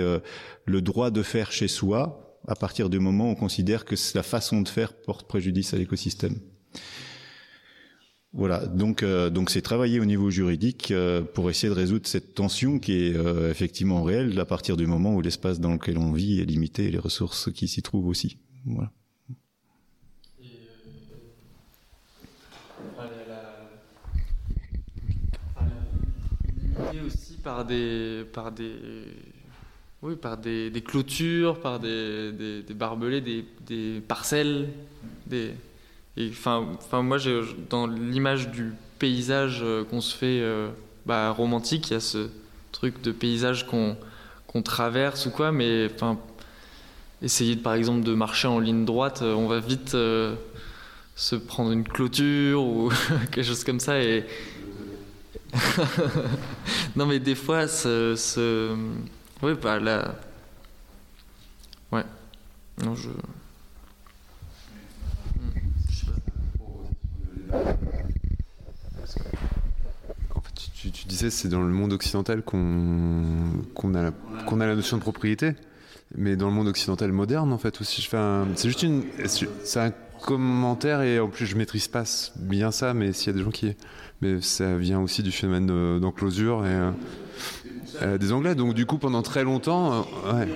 le droit de faire chez soi à partir du moment où on considère que la façon de faire porte préjudice à l'écosystème. Voilà, donc euh, donc c'est travailler au niveau juridique euh, pour essayer de résoudre cette tension qui est euh, effectivement réelle à partir du moment où l'espace dans lequel on vit est limité et les ressources qui s'y trouvent aussi. Voilà. aussi par des par des oui par des, clôtures par des barbelés des, des, parcelles des enfin moi dans l'image du paysage qu'on se fait euh, bah, romantique il y a ce truc de paysage qu'on traverse ou quoi mais enfin essayer par exemple de marcher en ligne droite on va vite euh, se prendre une clôture ou quelque chose comme ça et non, mais des fois, ce. ce... Oui, bah là. Ouais. Non, je. En fait, tu, tu disais c'est dans le monde occidental qu'on qu'on a, qu'on a la notion de propriété, mais dans le monde occidental moderne, en fait, aussi. C'est juste une. C'est un commentaire et en plus je maîtrise pas bien ça, mais s'il y a des gens qui mais ça vient aussi du phénomène d'enclosure et euh, des Anglais. Donc du coup, pendant très longtemps, euh, ouais.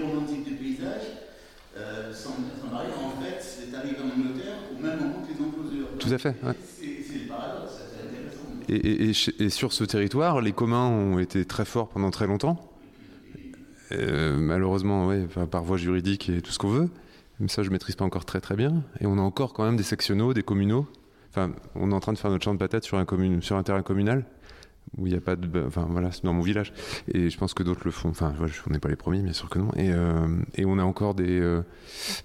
Tout à fait. Ouais. Et, sur ce territoire, les communs ont été très forts pendant très longtemps. Euh, malheureusement, ouais, par voie juridique et tout ce qu'on veut. Mais ça, je maîtrise pas encore très très bien. Et on a encore quand même des sectionnaux, des communaux Enfin, on est en train de faire notre champ de patates sur un, terrain communal où il n'y a pas de. Enfin, voilà, c'est dans mon village. Et je pense que d'autres le font. Enfin, on n'est pas les premiers, bien sûr que non. Et, euh, on a encore des, euh,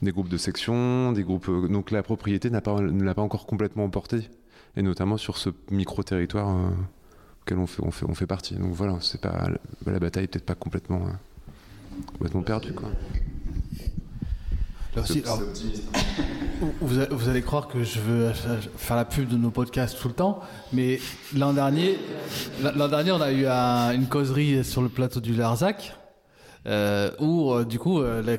des groupes de sections, des groupes. Donc la propriété pas, ne l'a pas encore complètement emporté. Et notamment sur ce micro-territoire euh, auquel on fait, on, fait, on fait partie. Donc voilà, c'est pas, la, la bataille peut-être pas complètement, complètement perdue, alors, vous, vous, allez croire que je veux faire la pub de nos podcasts tout le temps, mais l'an dernier, dernier, on a eu un, une causerie sur le plateau du Larzac. Euh, où euh, du coup euh, la,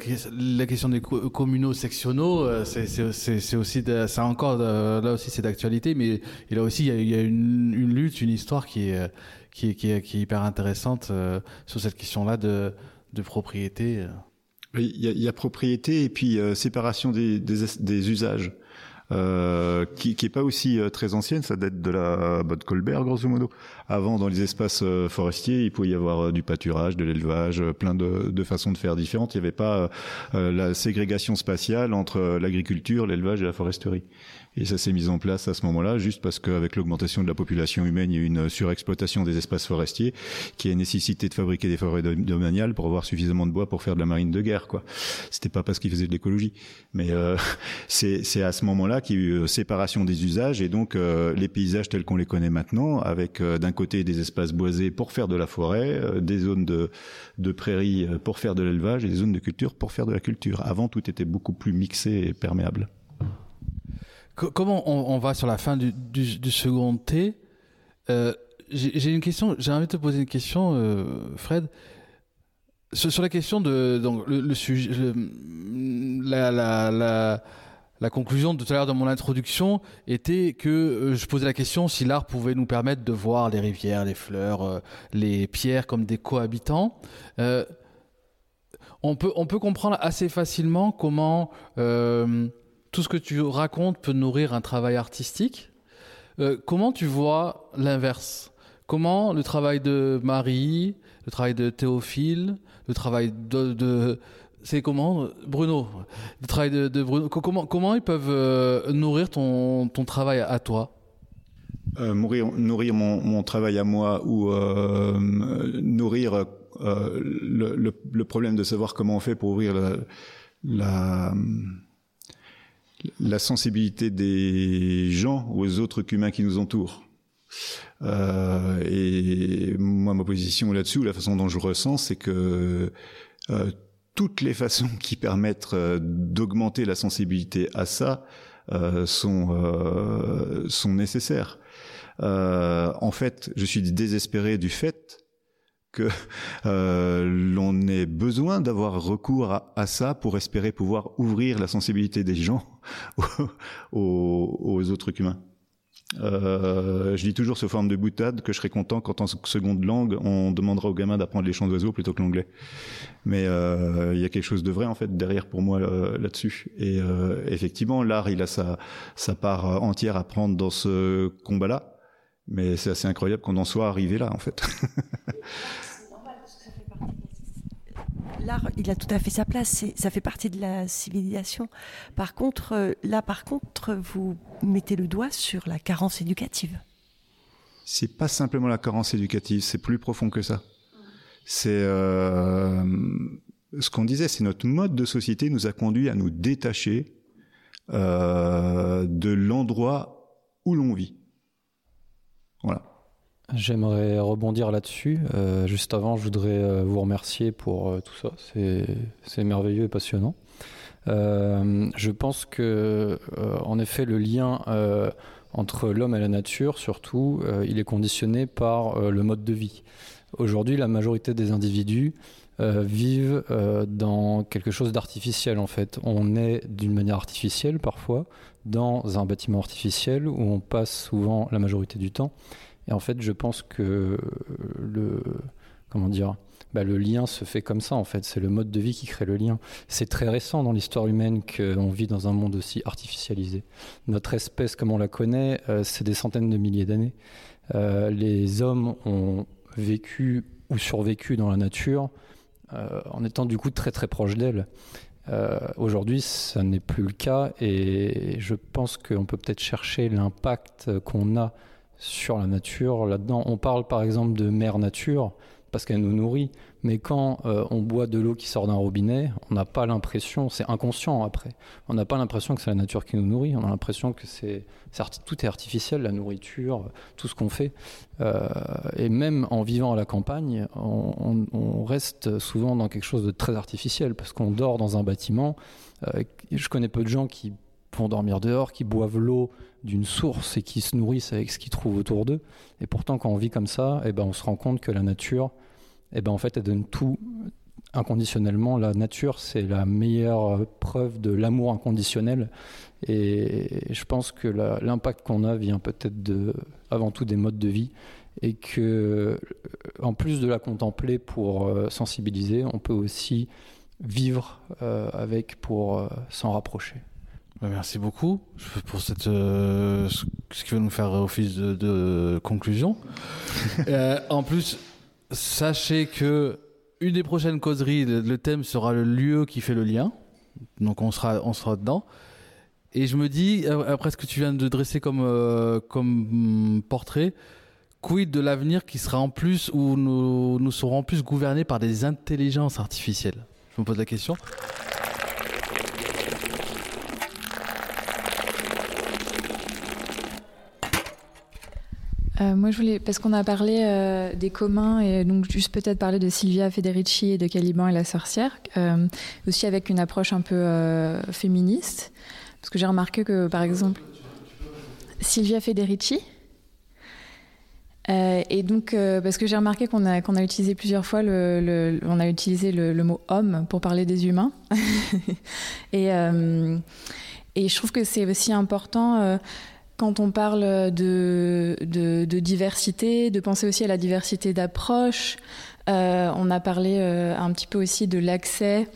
question des co communaux sectionnaux euh, c'est aussi encore de, là aussi c'est d'actualité mais et là aussi il y a, une, lutte une histoire qui est qui est, qui est, hyper intéressante euh, sur cette question là de, de propriété il y, a, propriété et puis euh, séparation des, des usages. Euh, qui, qui est pas aussi euh, très ancienne, ça date de la bah, de Colbert grosso modo. Avant, dans les espaces euh, forestiers, il pouvait y avoir euh, du pâturage, de l'élevage, plein de, de, façons de faire différentes. Il n'y avait pas la ségrégation spatiale entre l'agriculture, l'élevage et la foresterie. Et ça s'est mis en place à ce moment-là, juste parce qu'avec l'augmentation de la population humaine, il y a une surexploitation des espaces forestiers qui a nécessité de fabriquer des forêts domaniales pour avoir suffisamment de bois pour faire de la marine de guerre. quoi. C'était pas parce qu'ils faisaient de l'écologie, mais euh, c'est à ce moment-là qu'il y a eu séparation des usages et donc euh, les paysages tels qu'on les connaît maintenant, avec euh, d'un côté des espaces boisés pour faire de la forêt, euh, des zones de, de prairies pour faire de l'élevage et des zones de culture pour faire de la culture. Avant, tout était beaucoup plus mixé et perméable comment on, va sur la fin du, second T? Euh, J'ai une question, j'ai envie de te poser une question, euh, Fred. Sur, la question de donc le, sujet, la, conclusion de tout à l'heure de mon introduction était que euh, je posais la question si l'art pouvait nous permettre de voir les rivières, les fleurs, les pierres comme des cohabitants. On, peut, on peut comprendre assez facilement comment tout ce que tu racontes peut nourrir un travail artistique. comment tu vois l'inverse? Comment le travail de Marie, le travail de Théophile, le travail de c'est comment, Bruno? Le travail de, Bruno. Comment, ils peuvent euh, nourrir ton, travail à toi? Euh, nourrir, mon, travail à moi ou euh, nourrir le, problème de savoir comment on fait pour ouvrir la, la sensibilité des gens aux autres humains qui nous entourent. et moi, ma position là-dessus, la façon dont je ressens, c'est que toutes les façons qui permettent euh, d'augmenter la sensibilité à ça euh, sont euh, sont nécessaires. en fait, je suis désespéré du fait que l'on ait besoin d'avoir recours à, ça pour espérer pouvoir ouvrir la sensibilité des gens aux autres humains. Euh, je dis toujours sous forme de boutade que je serais content quand en seconde langue on demandera aux gamins d'apprendre les chants d'oiseaux plutôt que l'anglais. Mais euh, il y a quelque chose de vrai en fait derrière pour moi euh, là-dessus. Et effectivement, l'art il a sa, sa part entière à prendre dans ce combat-là. Mais c'est assez incroyable qu'on en soit arrivé là en fait. l'art, il a tout à fait sa place. Ça fait partie de la civilisation. Par contre, euh, là, par contre, vous mettez le doigt sur la carence éducative. C'est pas simplement la carence éducative, c'est plus profond que ça. C'est euh, ce qu'on disait, c'est notre mode de société nous a conduit à nous détacher euh, de l'endroit où l'on vit. Voilà. J'aimerais rebondir là-dessus. Euh, juste avant, je voudrais euh, vous remercier pour euh, tout ça. C'est merveilleux et passionnant. je pense que, en effet, le lien entre l'homme et la nature, surtout, il est conditionné par le mode de vie. Aujourd'hui, la majorité des individus vivent dans quelque chose d'artificiel, en fait. On est d'une manière artificielle, parfois, dans un bâtiment artificiel où on passe souvent la majorité du temps. Et en fait, je pense que le, comment dire, bah, le lien se fait comme ça en fait. C'est le mode de vie qui crée le lien. C'est très récent dans l'histoire humaine qu'on vit dans un monde aussi artificialisé. Notre espèce, comme on la connaît, euh, c'est des centaines de milliers d'années. Euh, les hommes ont vécu ou survécu dans la nature euh, en étant du coup très très proches d'elle. Aujourd'hui, ça n'est plus le cas et je pense qu'on peut peut-être chercher l'impact qu'on a sur la nature. Là-dedans, on parle par exemple de mère nature parce qu'elle nous nourrit, mais quand euh, on boit de l'eau qui sort d'un robinet, on n'a pas l'impression, c'est inconscient après, on n'a pas l'impression que c'est la nature qui nous nourrit, on a l'impression que c'est tout est artificiel, la nourriture, tout ce qu'on fait. Euh, et même en vivant à la campagne, on, reste souvent dans quelque chose de très artificiel parce qu'on dort dans un bâtiment. Euh, je connais peu de gens qui vont dormir dehors, qui boivent l'eau d'une source et qui se nourrissent avec ce qu'ils trouvent autour d'eux. Et pourtant, quand on vit comme ça, eh ben, on se rend compte que la nature, eh ben, en fait, elle donne tout inconditionnellement. La nature, c'est la meilleure preuve de l'amour inconditionnel. Et je pense que l'impact qu'on a vient peut-être avant tout des modes de vie. Et que, en plus de la contempler pour euh, sensibiliser, on peut aussi vivre euh, avec pour euh, s'en rapprocher. Bah, merci beaucoup pour cette, euh, ce qui va nous faire office de, conclusion. Euh, en plus, sachez que une des prochaines causeries, le, thème sera le lieu qui fait le lien. Donc on sera, on sera dedans. Et je me dis, euh, après ce que tu viens de dresser comme, comme portrait, quid de l'avenir qui sera en plus, où nous, nous serons en plus gouvernés par des intelligences artificielles? Je me pose la question. Euh, moi, je voulais, parce qu'on a parlé euh, des communs, et donc juste peut-être parler de Silvia Federici et de Caliban et la sorcière, euh, aussi avec une approche un peu féministe. Parce que j'ai remarqué que, par exemple, Silvia Federici, et donc, parce que j'ai remarqué qu'on a, qu'on a utilisé plusieurs fois le, on a utilisé le, mot homme pour parler des humains. et, Et je trouve que c'est aussi important quand on parle de, diversité, de penser aussi à la diversité d'approche. on a parlé un petit peu aussi de l'accès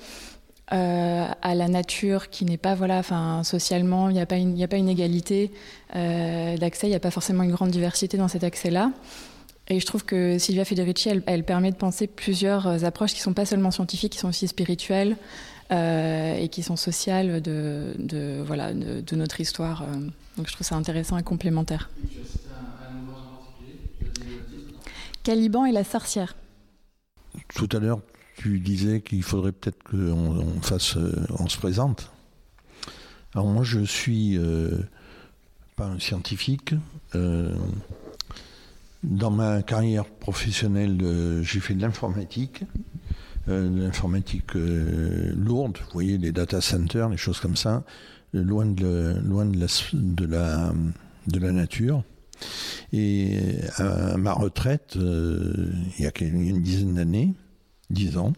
euh, à la nature qui n'est pas, voilà, enfin, socialement, il n'y a, pas une, égalité euh, d'accès, il n'y a pas forcément une grande diversité dans cet accès-là. Et je trouve que Silvia Federici, elle, permet de penser plusieurs approches qui ne sont pas seulement scientifiques, qui sont aussi spirituelles euh, et qui sont sociales de, notre histoire. Donc je trouve ça intéressant et complémentaire. Caliban et la sorcière. Tout à l'heure, tu disais qu'il faudrait peut-être qu'on fasse, euh, on se présente. Alors moi, je suis euh, pas un scientifique. Euh, dans ma carrière professionnelle, j'ai fait de l'informatique, de l'informatique lourde. Vous voyez, les data centers, les choses comme ça, loin de, la, de la, nature. Et à ma retraite, il y a une dizaine d'années, 10 ans,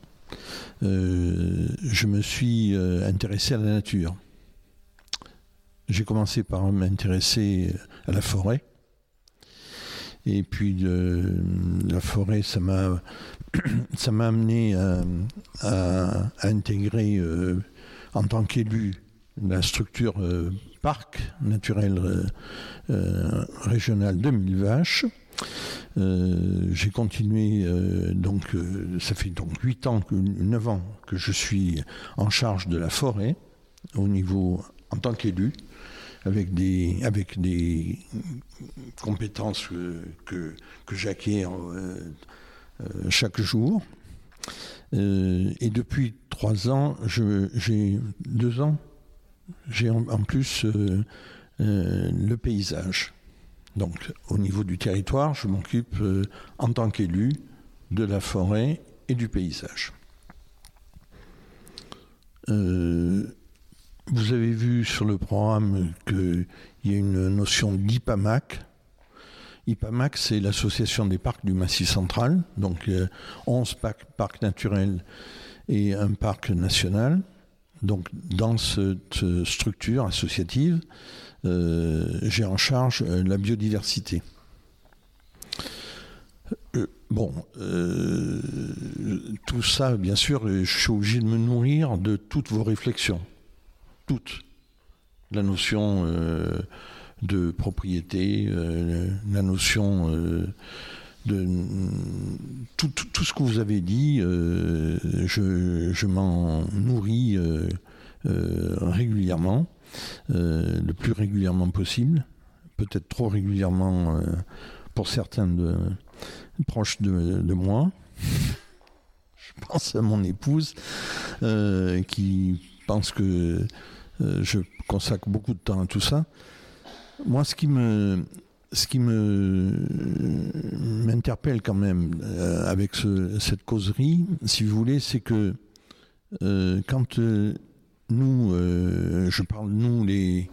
euh, je me suis euh, intéressé à la nature. J'ai commencé par m'intéresser à la forêt. Et puis la forêt, ça m'a amené à, intégrer euh, en tant qu'élu la structure parc naturel régional de Mille Vaches. Euh, j'ai continué, euh, donc euh, ça fait donc 8 ans, 9 ans que je suis en charge de la forêt au niveau en tant qu'élu, avec des, avec des compétences que, que j'acquiers chaque jour. et depuis 3 ans, j'ai 2 ans, j'ai en, plus le paysage. Donc au niveau du territoire, je m'occupe euh, en tant qu'élu de la forêt et du paysage. Euh, vous avez vu sur le programme qu'il y a une notion d'IPAMAC. IPAMAC, c'est l'association des parcs du Massif central, donc 11 parcs, parcs naturels et un parc national. Donc dans cette structure associative, euh, j'ai en charge euh, la biodiversité. Euh, bon, tout ça, bien sûr, je suis obligé de me nourrir de toutes vos réflexions. Toutes. La notion de propriété, la notion de tout, ce que vous avez dit, je, je m'en nourris régulièrement. Euh, le plus régulièrement possible, peut-être trop régulièrement euh, pour certains de, proches de, moi. je pense à mon épouse euh, qui pense que je consacre beaucoup de temps à tout ça. Moi, ce qui me, ce qui m'interpelle quand même avec cette causerie, si vous voulez, c'est que quand nous, euh, je parle nous, les,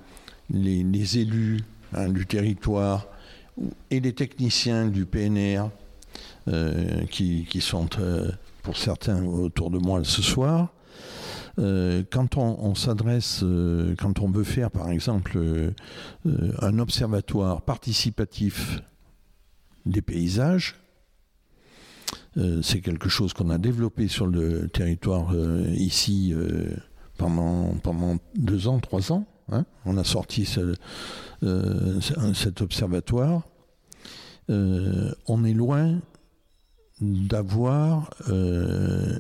les, élus hein, du territoire et les techniciens du PNR euh, qui, sont euh, pour certains autour de moi ce soir. Quand on, s'adresse, quand on veut faire par exemple un observatoire participatif des paysages, c'est quelque chose qu'on a développé sur le territoire ici pendant, pendant deux ans, trois ans. Hein. On a sorti euh, cet observatoire. Euh, on est loin d'avoir euh,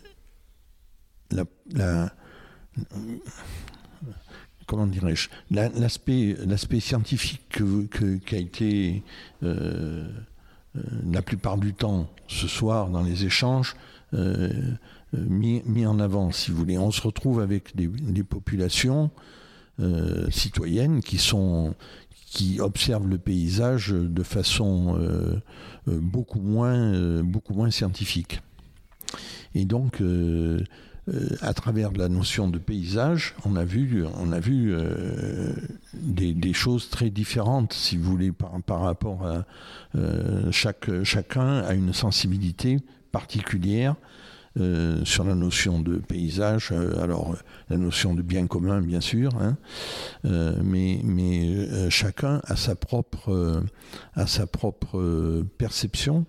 la, comment dirais-je? L'aspect scientifique qui a été la plupart du temps ce soir dans les échanges euh, mis, en avant, si vous voulez. On se retrouve avec des, populations euh, citoyennes qui sont qui observent le paysage de façon euh, beaucoup moins beaucoup moins scientifique. Et donc à travers la notion de paysage, on a vu, on a vu des, choses très différentes, si vous voulez, par, rapport à chaque, chacun a une sensibilité particulière euh, sur la notion de paysage, euh, alors la notion de bien commun bien sûr, hein, euh, mais, mais chacun a sa propre, a sa propre perception.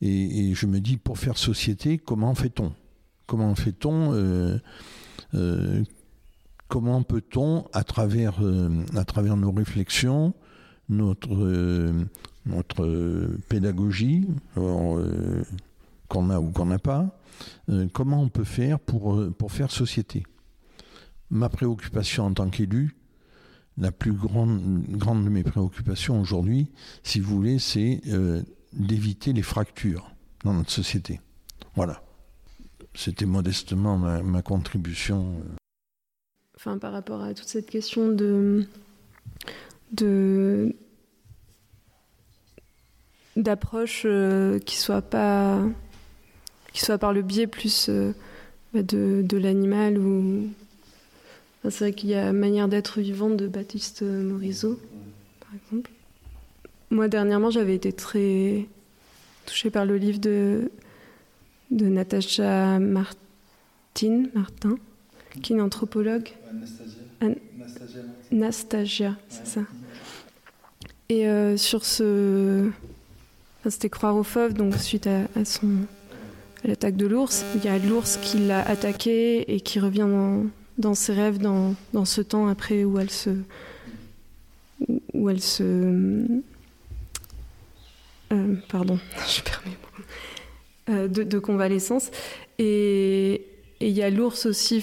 Et, je me dis, pour faire société, comment fait-on? Comment fait-on Comment peut-on, à travers, à travers nos réflexions, notre, notre pédagogie, qu'on a ou qu'on n'a pas, euh, comment on peut faire pour, euh, faire société? Ma préoccupation en tant qu'élu, la plus grande, de mes préoccupations aujourd'hui, si vous voulez, c'est euh, d'éviter les fractures dans notre société. Voilà. C'était modestement ma, contribution. Enfin, par rapport à toute cette question de, d'approche qui soit pas soit par le biais plus euh, bah, de, de l'animal ou. c'est vrai qu'il y a Manière d'être vivante de Baptiste Morisot, par exemple. Moi, dernièrement, j'avais été très touchée par le livre de, de Natacha Martin, Martin, qui est une anthropologue. Anastasia. Anastasia, c'est ça. Et euh, sur ce. C'était Croire au fauve, donc suite à son l'attaque de l'ours. Il y a l'ours qui l'a attaqué et qui revient dans, ses rêves dans, dans, ce temps après où elle se. où elle se. Euh, pardon, je perds mes mots. Euh, de, convalescence. Et il y a l'ours aussi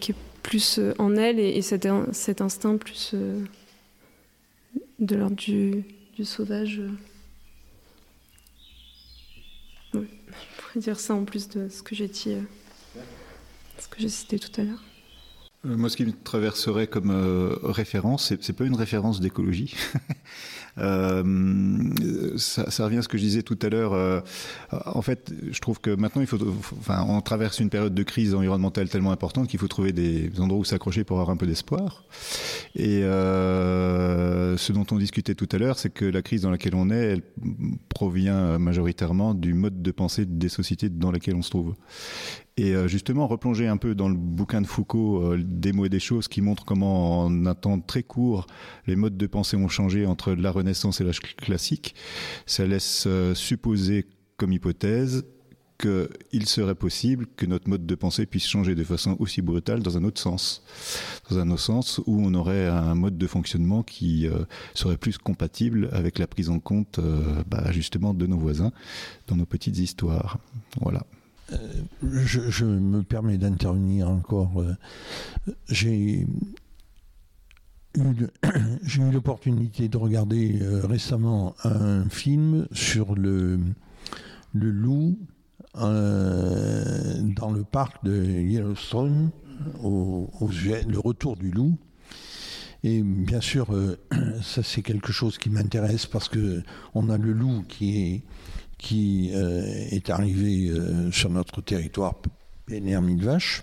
qui est plus euh, en elle et, cet, instinct plus de l'ordre du, sauvage. dire ça en plus de ce que j'ai dit, euh, ce que j'ai cité tout à l'heure. Euh, moi, ce qui me traverserait comme euh, référence, c'est, c'est pas une référence d'écologie. Euh, ça, ça, revient à ce que je disais tout à l'heure. Euh, en fait, je trouve que maintenant, il faut, enfin, on traverse une période de crise environnementale tellement importante qu'il faut trouver des endroits où s'accrocher pour avoir un peu d'espoir. Et euh, ce dont on discutait tout à l'heure, c'est que la crise dans laquelle on est, elle provient majoritairement du mode de pensée des sociétés dans lesquelles on se trouve. Et euh, justement, replonger un peu dans le bouquin de Foucault, euh, des mots et des choses, qui montre comment en un temps très court, les modes de pensée ont changé entre la Renaissance et l'âge classique. Ça laisse euh, supposer comme hypothèse qu'il serait possible que notre mode de pensée puisse changer de façon aussi brutale dans un autre sens. Dans un autre sens où on aurait un mode de fonctionnement qui serait plus compatible avec la prise en compte bah, justement de nos voisins dans nos petites histoires. Voilà. Euh, je, me permets d'intervenir encore. Euh, j'ai eu l'opportunité de regarder euh, récemment un film sur le, loup dans le parc de Yellowstone, au, le retour du loup. Et bien sûr, ça c'est quelque chose qui m'intéresse parce que on a le loup qui est qui euh, est arrivé euh, sur notre territoire PNR Vaches.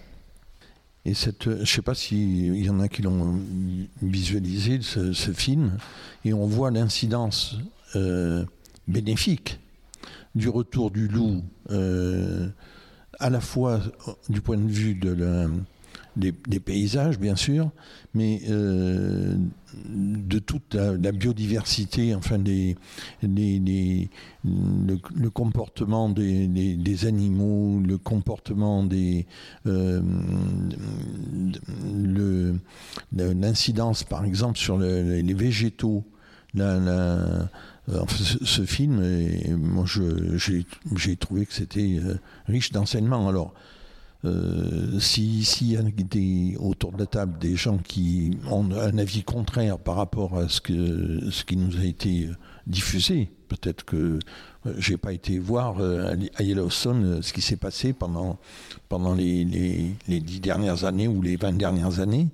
Et cette, je ne sais pas s'il y en a qui l'ont visualisé, ce, film, et on voit l'incidence euh, bénéfique du retour du loup, à la fois du point de vue de la, des, paysages, bien sûr, mais euh, de toute la, biodiversité, enfin des, le, comportement des, animaux, le comportement des euh, l'incidence, par exemple, sur les végétaux. La, ce, film, moi, j'ai trouvé que c'était euh, riche d'enseignements. Alors, euh, s'il y a des, autour de la table des gens qui ont un avis contraire par rapport à ce, que, ce qui nous a été diffusé, peut-être que euh, j'ai pas été voir euh, à Yellowstone ce qui s'est passé pendant, pendant les, les, dix dernières années ou les vingt dernières années,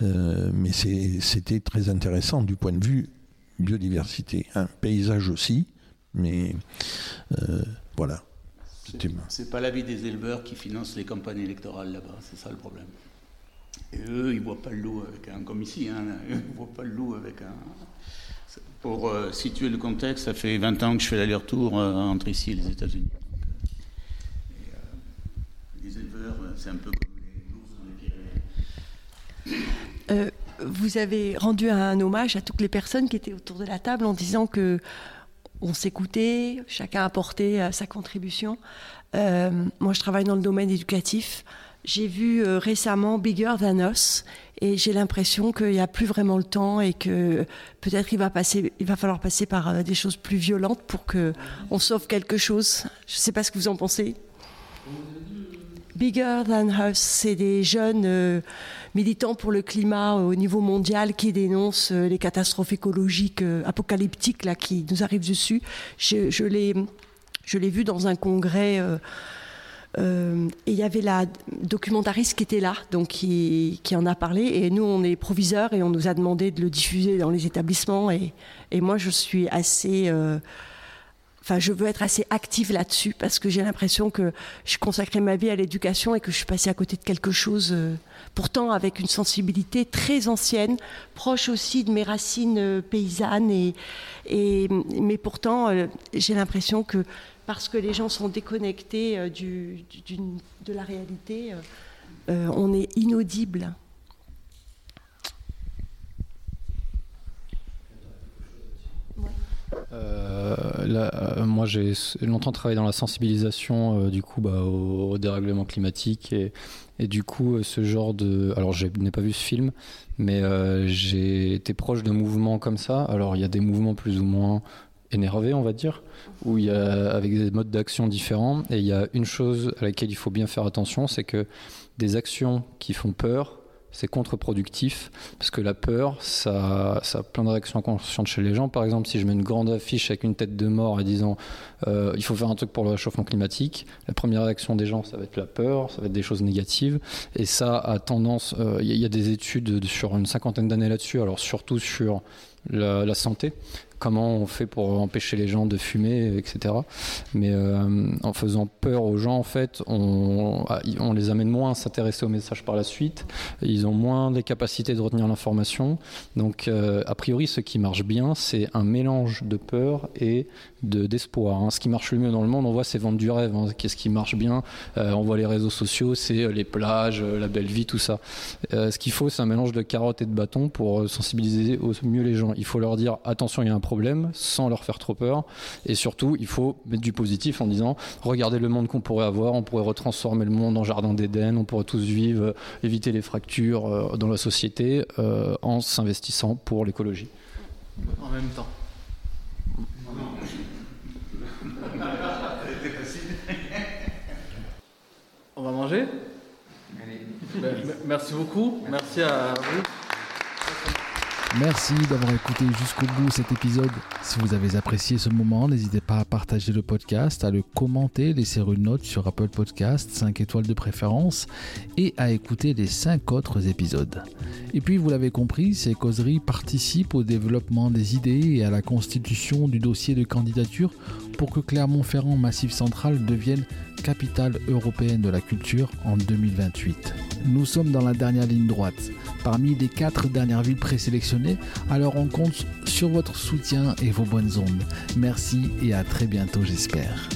mais c'était très intéressant du point de vue biodiversité, un paysage aussi, mais voilà. C'est pas l'avis des éleveurs qui financent les campagnes électorales là-bas, c'est ça le problème. Et eux, ils voient pas le loup avec un, comme ici, hein, ils voient pas le loup avec un. Pour euh, situer le contexte, ça fait 20 ans que je fais l'aller-retour euh, entre ici et les États-Unis. Euh, c'est un peu comme les ours dans les Pyrénées. vous avez rendu un hommage à toutes les personnes qui étaient autour de la table en disant que on s'écoutait, chacun apportait sa contribution. moi, je travaille dans le domaine éducatif. J'ai vu récemment Bigger Than Us et j'ai l'impression qu'il n'y a plus vraiment le temps et que peut-être il va falloir passer par euh, des choses plus violentes pour que on sauve quelque chose. Je ne sais pas ce que vous en pensez. Bigger Than Us, c'est des jeunes euh, militants pour le climat au niveau mondial qui dénoncent euh, les catastrophes écologiques apocalyptiques là qui nous arrivent dessus. Je, je l'ai, vu dans un congrès. Euh, et il y avait la documentariste qui était là, donc qui, en a parlé. Et nous, on est proviseurs et on nous a demandé de le diffuser dans les établissements. Et, et moi, je suis assez. Euh, enfin, je veux être assez active là-dessus parce que j'ai l'impression que je consacrais ma vie à l'éducation et que je suis passée à côté de quelque chose, euh, pourtant avec une sensibilité très ancienne, proche aussi de mes racines paysannes. Et, mais pourtant, j'ai l'impression que parce que les gens sont déconnectés euh, de la réalité, euh, euh, on est inaudible. Moi, j'ai longtemps travaillé dans la sensibilisation du coup bah, au, dérèglement climatique et, du coup ce genre de. Alors, je n'ai pas vu ce film, mais j'ai été proche de mouvements comme ça. Alors, il y a des mouvements plus ou moins énervé, on va dire, où il y a, avec des modes d'action différents. Et il y a une chose à laquelle il faut bien faire attention, c'est que des actions qui font peur, c'est contre-productif parce que la peur, ça, ça a plein de réactions inconscientes chez les gens. Par exemple, si je mets une grande affiche avec une tête de mort et disant euh, il faut faire un truc pour le réchauffement climatique, la première réaction des gens, ça va être la peur, ça va être des choses négatives. Et ça a tendance, euh, il y, a des études sur une cinquantaine d'années là-dessus, alors surtout sur la, la santé comment on fait pour empêcher les gens de fumer, etc. Mais euh, en faisant peur aux gens, en fait, on, les amène moins à s'intéresser au message par la suite. Ils ont moins les capacités de retenir l'information. Donc, euh, a priori, ce qui marche bien, c'est un mélange de peur et d'espoir. Hein. Ce qui marche le mieux dans le monde, on voit, c'est vendre du rêve. Hein. Qu'est-ce qui marche bien euh, On voit les réseaux sociaux, c'est les plages, la belle vie, tout ça. ce qu'il faut, c'est un mélange de carottes et de bâtons pour sensibiliser au mieux les gens. Il faut leur dire attention, il y a un problème sans leur faire trop peur. Et surtout, il faut mettre du positif en disant regardez le monde qu'on pourrait avoir, on pourrait retransformer le monde en jardin d'Éden, on pourrait tous vivre, euh, éviter les fractures euh, dans la société euh, en s'investissant pour l'écologie. En même temps. On va manger? Ben, Merci beaucoup. Merci à vous. Merci d'avoir écouté jusqu'au bout cet épisode. Si vous avez apprécié ce moment, n'hésitez pas à partager le podcast, à le commenter, laisser une note sur Apple Podcast, 5 étoiles de préférence, et à écouter les 5 autres épisodes. Et puis, vous l'avez compris, ces causeries participent au développement des idées et à la constitution du dossier de candidature pour que Clermont-Ferrand Massif Central devienne capitale européenne de la culture en 2028. Nous sommes dans la dernière ligne droite, parmi les quatre dernières villes présélectionnées, alors on compte sur votre soutien et vos bonnes ondes. Merci et à très bientôt j'espère.